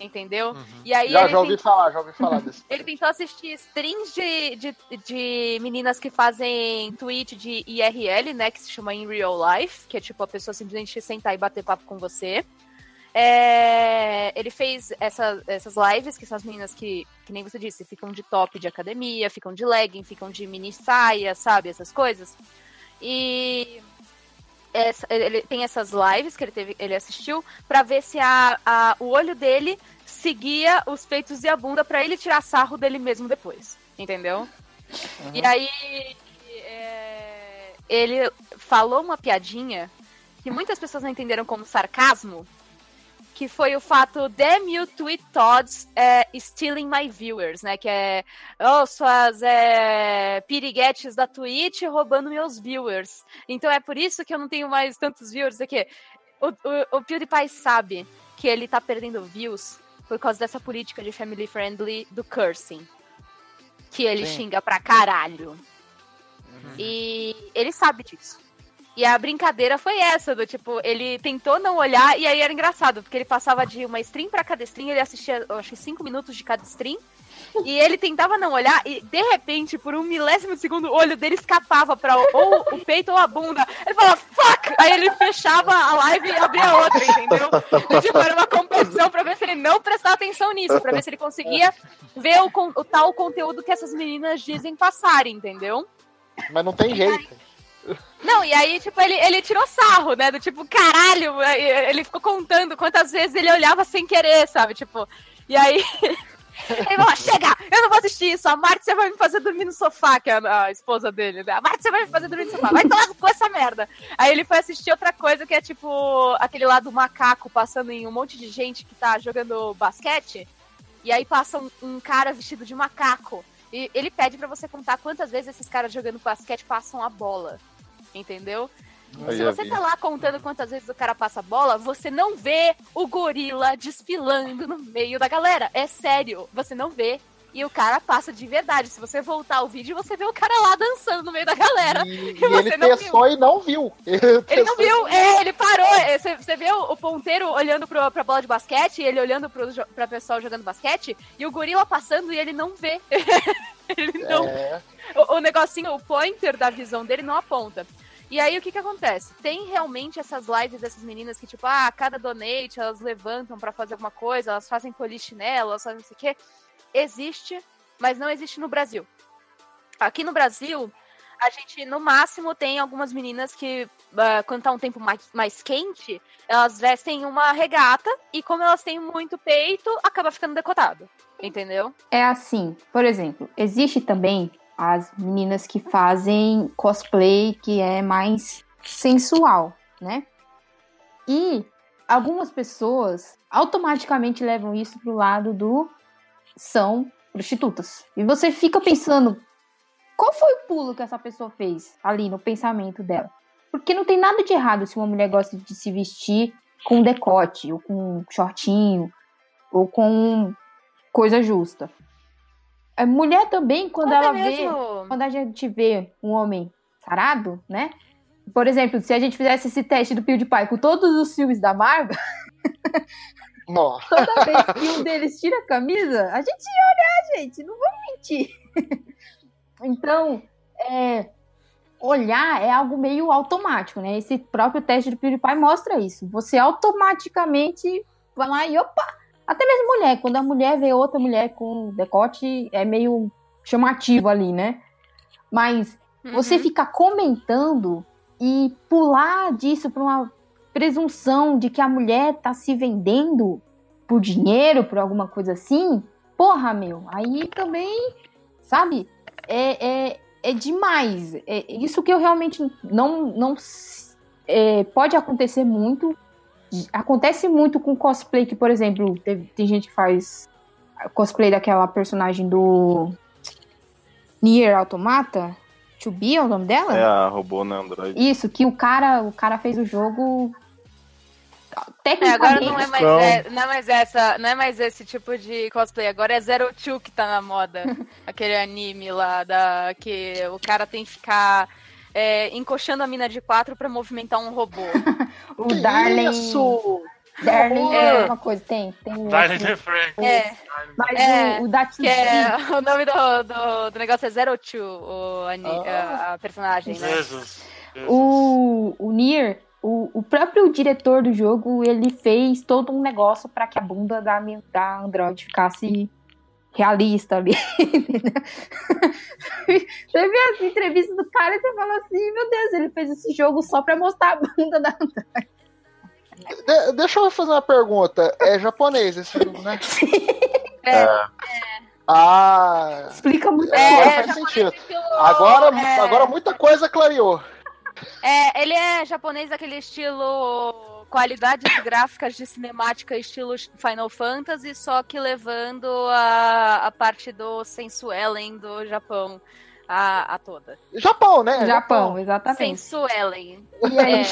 Entendeu? Uhum. E aí já, ele já ouvi tem- falar, já ouvi falar desse. ele tentou assistir streams de, de, de meninas que fazem tweet de IRL, né? Que se chama In Real Life, que é tipo a pessoa simplesmente sentar e bater papo com você. É, ele fez essa- essas lives, que são as meninas que, que nem você disse, ficam de top de academia, ficam de legging, ficam de mini saia, sabe? Essas coisas. E essa- ele tem essas lives que ele, teve, ele assistiu pra ver se a, a- o olho dele seguia os peitos e a bunda pra ele tirar sarro dele mesmo depois. Entendeu? E aí é, ele falou uma piadinha que muitas pessoas não entenderam como sarcasmo, que foi o fato Damn you tweet thoughts é, stealing my viewers, né? Que é oh, suas é, piriguetes da Twitch roubando meus viewers. Então é por isso que eu não tenho mais tantos viewers aqui. O, o, o PewDiePie sabe que ele tá perdendo views por causa dessa política de family friendly do cursing. Que ele Sim. xinga pra caralho. E ele sabe disso. E a brincadeira foi essa, do tipo, ele tentou não olhar, e aí era engraçado, porque ele passava de uma stream pra cada stream, ele assistia, eu acho que cinco minutos de cada stream, e ele tentava não olhar, e de repente, por um milésimo de segundo, o olho dele escapava pra ou o peito ou a bunda. Ele falava, fuck! Aí ele fechava a live e abria outra, entendeu? E, tipo, era uma competição pra ver se ele não prestava atenção nisso, pra ver se ele conseguia ver o, o tal conteúdo que essas meninas dizem passarem, entendeu? Mas não tem jeito. Não, e aí, tipo, ele, ele tirou sarro, né? Do tipo, caralho, ele ficou contando quantas vezes ele olhava sem querer, sabe? Tipo, e aí. Ele falou, chega, eu não vou assistir isso. A Márcia vai me fazer dormir no sofá, que é a, esposa dele. né? A Márcia vai me fazer dormir no sofá. Vai tomar com essa merda. Aí ele foi assistir outra coisa que é tipo aquele lá do macaco passando em um monte de gente que tá jogando basquete. E aí passa um, um cara vestido de macaco. E ele pede pra você contar quantas vezes esses caras jogando basquete passam a bola. Entendeu? Eu Se já você tá lá contando quantas vezes o cara passa a bola, você não vê o gorila desfilando no meio da galera. É sério, você não vê. E o cara passa de verdade. Se você voltar o vídeo, você vê o cara lá dançando no meio da galera. E, e ele não testou e não viu. Ele não viu, é, ele parou. É, Você, você vê o, ponteiro olhando pro, pra bola de basquete, ele olhando pro, pra pessoal jogando basquete, e o gorila passando e ele não vê. ele não É, o, o negocinho, o pointer da visão dele não aponta. E aí o que que acontece? Tem realmente essas lives dessas meninas que, tipo, ah, cada donate elas levantam pra fazer alguma coisa, elas fazem polichinelo, elas fazem não sei o quê. Existe, mas não existe no Brasil. Aqui no Brasil, a gente, no máximo, tem algumas meninas que, ah, quando tá um tempo mais, mais quente, elas vestem uma regata e como elas têm muito peito, acaba ficando decotado. Entendeu? É assim, por exemplo, existe também as meninas que fazem cosplay que é mais sensual, né? E algumas pessoas automaticamente levam isso pro lado do são prostitutas. E você fica pensando, qual foi o pulo que essa pessoa fez ali no pensamento dela? Porque não tem nada de errado se uma mulher gosta de se vestir com decote, ou com shortinho, ou com coisa justa. A mulher também, quando Até ela vê mesmo- quando a gente vê um homem sarado, né? Por exemplo, se a gente fizesse esse teste do PewDiePie com todos os filmes da Marvel, Nossa. toda vez que um deles tira a camisa, a gente ia olhar, gente, não vamos mentir. Então, é, olhar é algo meio automático, né? Esse próprio teste do PewDiePie mostra isso. Você automaticamente vai lá e opa! Até mesmo mulher, quando a mulher vê outra mulher com decote, é meio chamativo ali, né? Mas você Uhum. ficar comentando e pular disso para uma presunção de que a mulher tá se vendendo por dinheiro, por alguma coisa assim, porra, meu, aí também, sabe, é, é, é demais. É isso que eu realmente não. não é, pode acontecer muito. Acontece muito com cosplay, que, por exemplo, teve- tem gente que faz cosplay daquela personagem do Nier Automata. To Be é o nome dela? É a robô na Android. Isso, que o cara, o cara fez o jogo. É, Tecnicamente. agora não é, mais, é- não é mais essa, não é mais esse tipo de cosplay, agora é Zero Two que tá na moda. Aquele anime lá da que o cara tem que ficar é, encoxando a mina de quatro pra movimentar um robô. o Darling. Isso! Darling É. é uma coisa, tem. tem um Darling outro- the. É, Mas É, o, o da que é o nome do, do, do negócio é Zero Two, o, Ah. a, a personagem, né? Jesus. Jesus. O, o Nier, o, o próprio diretor do jogo, ele fez todo um negócio para que a bunda da, da Android ficasse realista ali. você vê as entrevistas do cara e você fala assim, meu Deus, ele fez esse jogo só pra mostrar a bunda da. De- deixa eu fazer uma pergunta. É japonês esse jogo, né? É, Ah, Explica muito. É, agora é, faz sentido. estilo- Agora, é, agora muita coisa clareou. é, ele é japonês daquele estilo qualidades gráficas de cinemática estilo Final Fantasy, só que levando a, a parte do sensuellen do Japão a, a toda. Japão, né? Japão, exatamente. Sensuellen. É,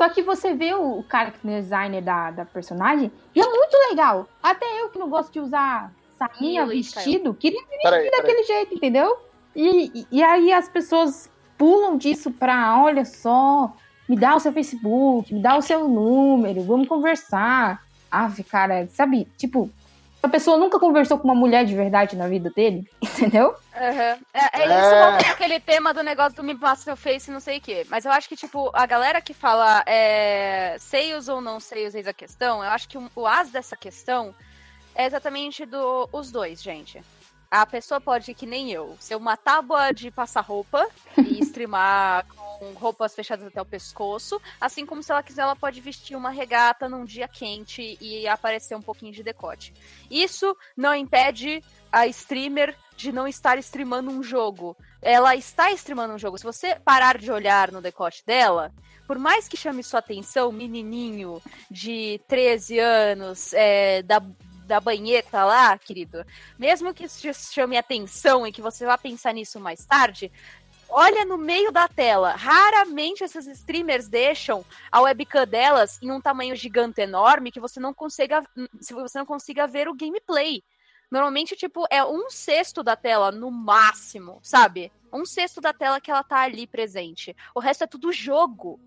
Só que você vê o, o character designer da, da personagem e é muito legal. Até eu que não gosto de usar sainha, vestido, queria Peraí, peraí. daquele jeito, entendeu? E, e, e aí as pessoas pulam disso pra, olha só, me dá o seu Facebook, me dá o seu número, vamos conversar. Ah, cara, sabe, tipo, a pessoa nunca conversou com uma mulher de verdade na vida dele, entendeu? Aham. É, é, É. Isso volta aquele tema do negócio do me passa seu face e não sei o quê. Mas eu acho que, tipo, a galera que fala é, seios ou não seios eis a questão, eu acho que o, o as dessa questão é exatamente do, os dois, gente. A pessoa pode, que nem eu, ser uma tábua de passar roupa e streamar com roupas fechadas até o pescoço. Assim como se ela quiser, ela pode vestir uma regata num dia quente e aparecer um pouquinho de decote. Isso não impede a streamer de não estar streamando um jogo. Ela está streamando um jogo. Se você parar de olhar no decote dela, por mais que chame sua atenção, menininho de 13 anos, é, da, da banheta lá, querido, mesmo que isso chame atenção e que você vá pensar nisso mais tarde, olha no meio da tela. Raramente esses streamers deixam a webcam delas em um tamanho gigante enorme que você não consiga, você não consiga ver o gameplay. Normalmente, tipo, é um sexto da tela no máximo, sabe? Um sexto da tela que ela tá ali presente. O resto é tudo jogo.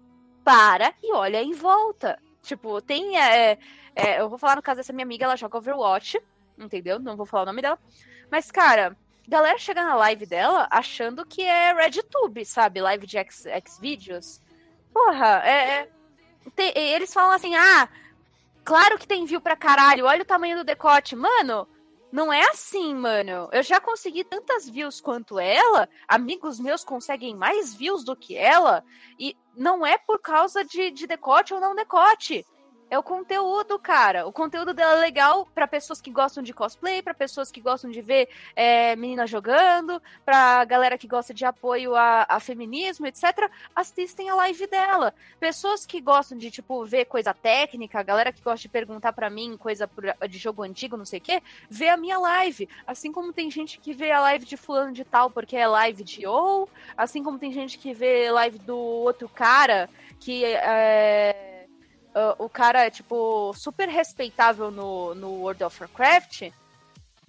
Para e olha em volta. Tipo, tem. É, é, eu vou falar no caso dessa minha amiga, ela joga Overwatch, entendeu? Não vou falar o nome dela. Mas, cara, galera chega na live dela achando que é RedTube, sabe? Live de Xvideos. Porra, é. é- tem- eles falam assim, ah, claro que tem view pra caralho, olha o tamanho do decote. Mano, não é assim, mano. Eu já consegui tantas views quanto ela, amigos meus conseguem mais views do que ela, e não é por causa de, de decote ou não decote. É o conteúdo, cara. O conteúdo dela é legal pra pessoas que gostam de cosplay, pra pessoas que gostam de ver é, menina jogando, pra galera que gosta de apoio a, a feminismo, etc. Assistem a live dela. Pessoas que gostam de, tipo, ver coisa técnica, a galera que gosta de perguntar pra mim coisa de jogo antigo, não sei o quê, vê a minha live. Assim como tem gente que vê a live de fulano de tal porque é live de ou, assim como tem gente que vê live do outro cara que é. Ah, o cara é, tipo, super respeitável no, no World of Warcraft.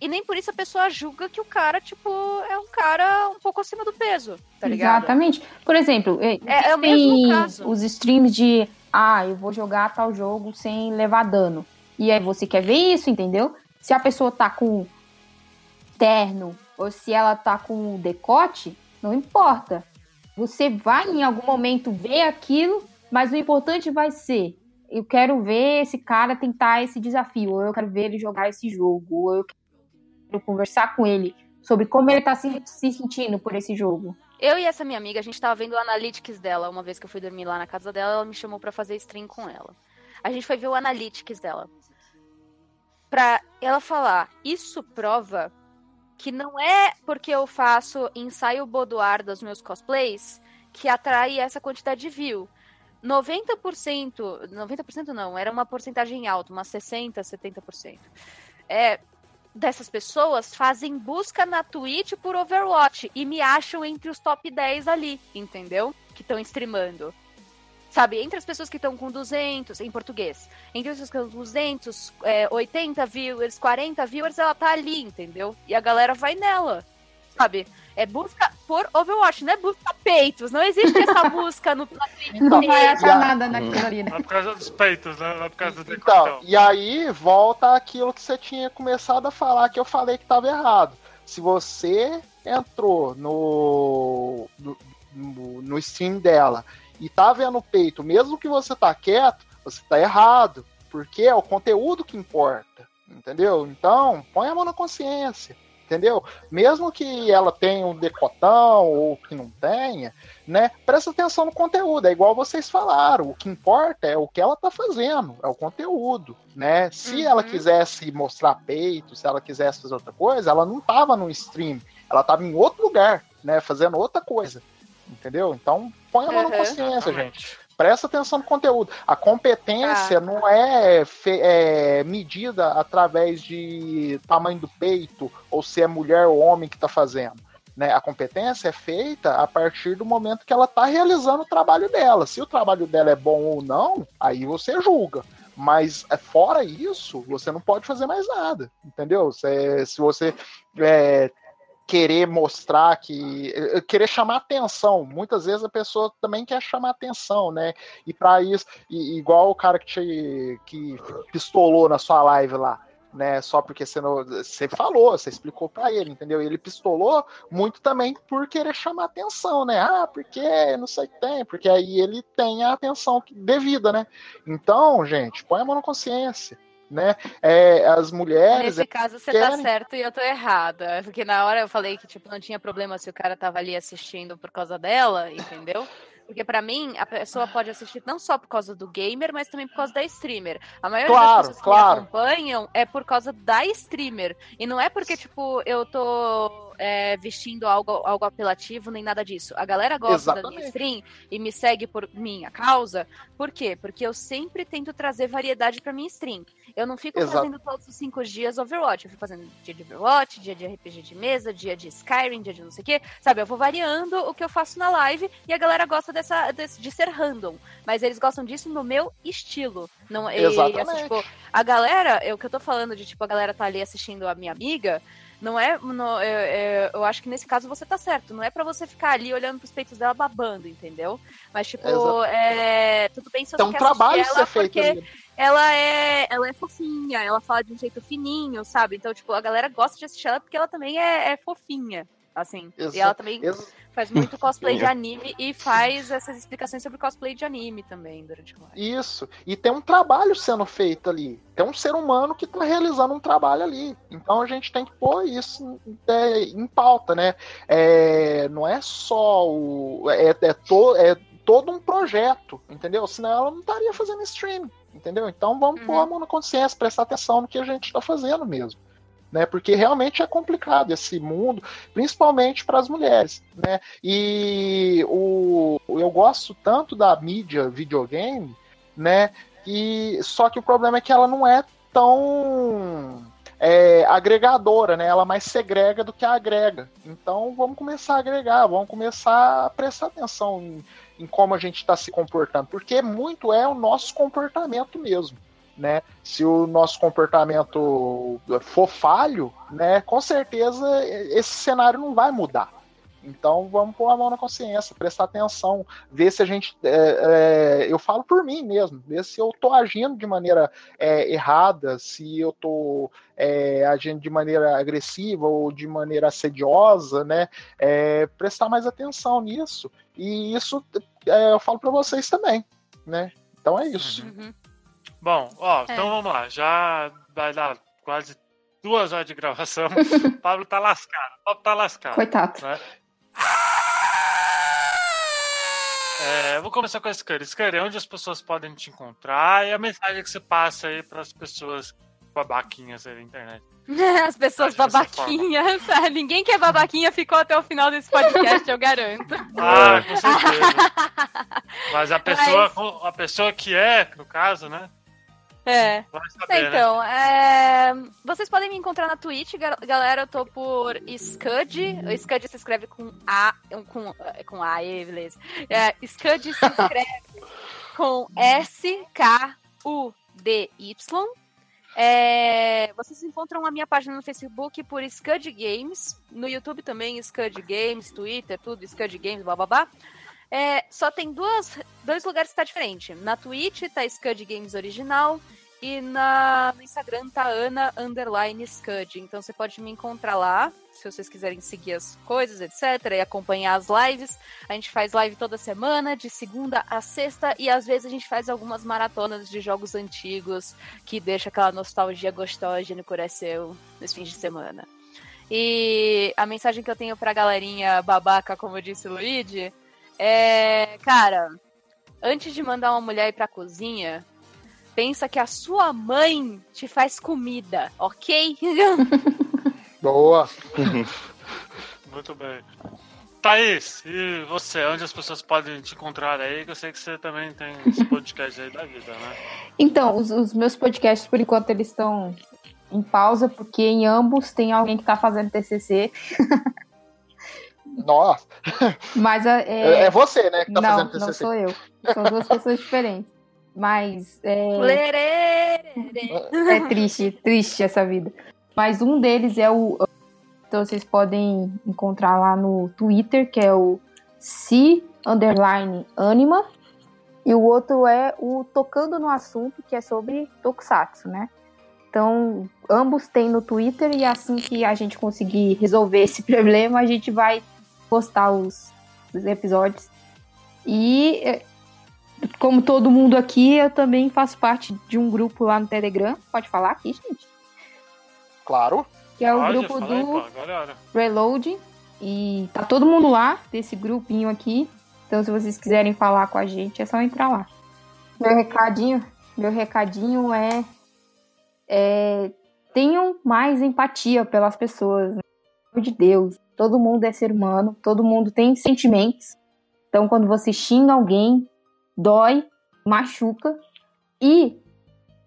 E nem por isso a pessoa julga que o cara, tipo, é um cara um pouco acima do peso, tá ligado? Exatamente. Por exemplo, eh, É- é o tem mesmo caso. os streams de ah, eu vou jogar tal jogo sem levar dano. E aí você quer ver isso, entendeu? Se a pessoa tá com terno ou se ela tá com decote, não importa. Você vai em algum momento ver aquilo, mas o importante vai ser eu quero ver esse cara tentar esse desafio, ou eu quero ver ele jogar esse jogo, ou eu quero conversar com ele sobre como ele tá se, se sentindo por esse jogo. Eu e essa minha amiga, a gente tava vendo o Analytics dela uma vez que eu fui dormir lá na casa dela, ela me chamou pra fazer stream com ela. A gente foi ver o Analytics dela. Pra ela falar, isso prova que não é porque eu faço ensaio boudoir dos meus cosplays que atrai essa quantidade de view. 90%, 90% não, era uma porcentagem alta, umas 60, 70%. É, dessas pessoas fazem busca na Twitch por Overwatch e me acham entre os top 10 ali, entendeu? Que estão streamando. Sabe, entre as pessoas que estão com 200, em português, entre as pessoas que estão com 200, é, 80 viewers, 40 viewers, ela tá ali, entendeu? E a galera vai nela, sabe? É busca por Overwatch, não é busca peitos. Não existe essa busca no na. Não vai e achar nada naquilo ali, né? Não é por causa dos peitos, né? Não é por causa do Então, decotão. e aí volta aquilo que você tinha começado a falar que eu falei que estava errado. Se você entrou no, no, no, no stream dela e tá vendo o peito, mesmo que você tá quieto, você tá errado, porque é o conteúdo que importa, entendeu? Então, põe a mão na consciência, entendeu? Mesmo que ela tenha um decotão ou que não tenha, né? Presta atenção no conteúdo, é igual vocês falaram, o que importa é o que ela tá fazendo, é o conteúdo, né? Se Uhum. ela quisesse mostrar peito, se ela quisesse fazer outra coisa, ela não tava no stream, ela tava em outro lugar, né? Fazendo outra coisa, entendeu? Então, põe a mão na Uhum. consciência, gente presta atenção no conteúdo. A competência Ah. não é, fe- é medida através de tamanho do peito ou se é mulher ou homem que está fazendo. Né? A competência é feita a partir do momento que ela está realizando o trabalho dela. Se o trabalho dela é bom ou não, aí você julga. Mas é, fora isso, você não pode fazer mais nada, entendeu? Se, se você é, querer mostrar que eh, querer chamar atenção. Muitas vezes a pessoa também quer chamar atenção, né? E para isso, e- igual o cara que te que pistolou na sua live lá, né? Só porque você não, você falou, você explicou para ele, entendeu? Ele pistolou muito também por querer chamar atenção, né? Ah, porque não sei o que tem, porque aí ele tem a atenção devida, né? Então, gente, põe a mão na consciência. Né? É, as mulheres Nesse caso, você tá querem- certo e eu tô errada. Porque na hora eu falei que, tipo, não tinha problema se o cara tava ali assistindo por causa dela, entendeu? Porque pra mim, a pessoa pode assistir não só por causa do gamer, mas também por causa da streamer. A maioria Claro, das pessoas que claro. me acompanham é por causa da streamer. E não é porque, tipo, eu tô é, vestindo algo, algo apelativo, nem nada disso. A galera gosta da minha Exatamente. stream e me segue por minha causa. Por quê? Porque eu sempre tento trazer variedade pra minha stream. Eu não fico Exato. fazendo todos os cinco dias Overwatch. Eu fico fazendo dia de Overwatch, dia de RPG de mesa, dia de Skyrim, dia de não sei o quê. Sabe, eu vou variando o que eu faço na live e a galera gosta dessa, desse- de ser random. Mas eles gostam disso no meu estilo. Não, e, Exatamente. assim, tipo, a galera, é o que eu tô falando de, tipo, a galera tá ali assistindo a minha amiga. Não é, eu, eu- eu acho que nesse caso você tá certo. Não é pra você ficar ali olhando pros peitos dela babando, entendeu? Mas, tipo, é, tudo bem se você um quer trabalho ser feito porque ela é, ela é fofinha, ela fala de um jeito fininho, sabe? Então, tipo, a galera gosta de assistir ela porque ela também é, é fofinha, assim. Exa- E ela também faz muito cosplay de anime e faz essas explicações sobre cosplay de anime também durante a live. Isso. E tem um trabalho sendo feito ali. Tem um ser humano que está realizando um trabalho ali. Então a gente tem que pôr isso é, em pauta, né? É, não é só o. É, é, to, é todo um projeto, entendeu? Senão ela não estaria fazendo stream, entendeu? Então vamos Uhum. pôr a mão na consciência, prestar atenção no que a gente está fazendo mesmo. Né, porque realmente é complicado esse mundo, principalmente para as mulheres. Né? E o, eu gosto tanto da mídia videogame, né? E só que o problema é que ela não é tão é, agregadora, né? Ela mais segrega do que agrega. Então vamos começar a agregar, vamos começar a prestar atenção em, em como a gente está se comportando, porque muito é o nosso comportamento mesmo. Né? Se o nosso comportamento for falho, né, com certeza esse cenário não vai mudar. Então vamos pôr a mão na consciência, prestar atenção, ver se a gente. é, é, eu falo por mim mesmo, ver se eu estou agindo de maneira é, errada, se eu estou é, agindo de maneira agressiva ou de maneira assediosa, né? É, prestar mais atenção nisso. E isso é, eu falo para vocês também, né? Então é isso. Uhum. Bom, ó, É. então vamos lá. Já vai dar quase duas horas de gravação. o Pablo tá lascado. O Pablo tá lascado. Coitado. né? É, vou começar com a Scurry. Scurry, onde as pessoas podem te encontrar e a mensagem que você passa aí para as pessoas babaquinhas aí da internet. As pessoas babaquinhas. Ninguém que é babaquinha ficou até o final desse podcast, eu garanto. Ah, com certeza. Mas a pessoa, Mas- a pessoa que é, no caso, né? É. Saber, né? Então, é, vocês podem me encontrar na Twitch, gal- galera. Eu tô por Scud. O Scud se escreve com A. Com, com A, beleza. É, Scud se escreve com S-K-U-D-Y. É, vocês encontram a minha página no Facebook por Scud Games, no YouTube também, Scud Games, Twitter, tudo, Scud Games, bababá. É, só tem duas, dois lugares que tá diferente. Na Twitch tá Scud Games original E na, no Instagram tá Ana Underline Scud. Então você pode me encontrar lá, se vocês quiserem seguir as coisas, etc. E acompanhar as lives. A gente faz live toda semana, de segunda a sexta. E às vezes a gente faz algumas maratonas de jogos antigos que deixa aquela nostalgia gostosa no coração nos fins de semana. E a mensagem que eu tenho pra galerinha babaca, como disse o Luigi, é. Cara, antes de mandar uma mulher ir pra cozinha, pensa que a sua mãe te faz comida, ok? Boa. Muito bem. Thaís, e você? Onde as pessoas podem te encontrar aí? Que eu sei que você também tem esse podcast aí da vida, né? Então, os, os meus podcasts, por enquanto, eles estão em pausa, porque em ambos tem alguém que tá fazendo TCC. Nossa. Mas É, é, é você, né, que tá não, fazendo não TCC. sou eu. São duas pessoas diferentes. Mas é, Lerê! é triste, triste essa vida. Mas um deles é o. Então vocês podem encontrar lá no Twitter, que é o C underline Anima. E o outro é o Tocando no Assunto, que é sobre Tokusatsu, né? Então, ambos têm no Twitter e assim que a gente conseguir resolver esse problema, a gente vai postar os, os episódios. E é, como todo mundo aqui, eu também faço parte de um grupo lá no Telegram. Pode falar aqui, gente? Claro. Que é o Pode, grupo aí, do agora é. Reload. E tá todo mundo lá, desse grupinho aqui. Então, se vocês quiserem falar com a gente, é só entrar lá. Meu recadinho, meu recadinho é, é tenham mais empatia pelas pessoas. né? Pelo amor de Deus, todo mundo é ser humano, todo mundo tem sentimentos. Então, quando você xinga alguém, dói, machuca e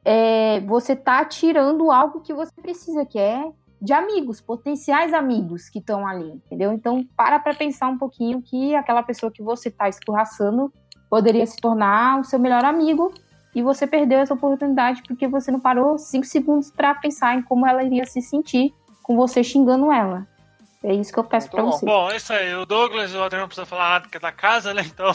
é, você tá tirando algo que você precisa, que é de amigos, potenciais amigos que estão ali, entendeu? Então, para pra pensar um pouquinho que aquela pessoa que você tá escorraçando poderia se tornar o seu melhor amigo e você perdeu essa oportunidade porque você não parou cinco segundos para pensar em como ela iria se sentir com você xingando ela. É isso que eu peço Muito pra bom. você. Bom, é isso aí. O Douglas e o Adriano não precisam falar nada que é da casa, né? Então,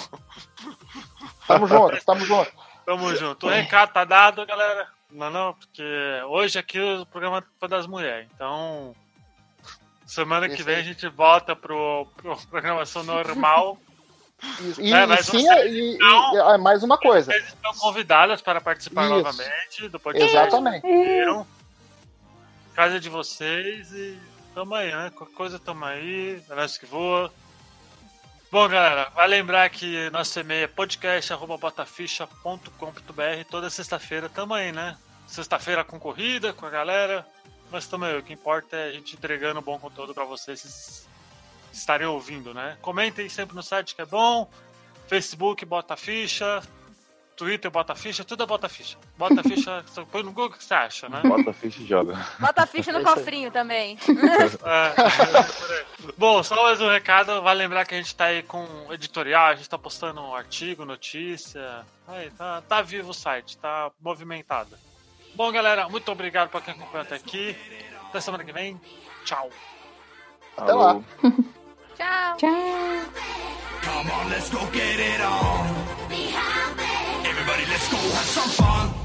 Tamo junto, tamo junto. tamo junto. O recado tá dado, galera. Não, não, porque hoje aqui o programa foi das mulheres. Então, semana que vem a gente volta pro, pro programação normal. E, É, e mas sim, você- e, e- não. é mais uma coisa. Vocês estão convidadas para participar Isso. novamente do podcast. Exatamente. Viram? Casa de vocês e tamo aí, né? Qualquer coisa tamo aí, nós que voa. Bom, galera, vai lembrar que nosso e-mail é podcast.botaficha.com.br. Toda sexta-feira tamo aí, né? Sexta-feira com corrida, com a galera. Mas tamo aí. O que importa é a gente entregando bom conteúdo vocês vocês estarem ouvindo, né? Comentem sempre no site que é bom. Facebook, bota ficha. Twitter, bota ficha. Tudo é bota ficha. Bota ficha, só põe no Google o que você acha, né? Bota ficha e joga. Bota ficha no É cofrinho também. É, por aí. Bom, só mais um recado. Vai lembrar que a gente tá aí com editorial, a gente tá postando um artigo, notícia. Aí, tá, tá vivo o site, tá movimentado. Bom, galera, muito obrigado pra quem acompanhou até aqui. Até semana que vem. Tchau. Até lá. Tchau. Tchau! Come on, let's go get it on. Everybody, let's go have some fun.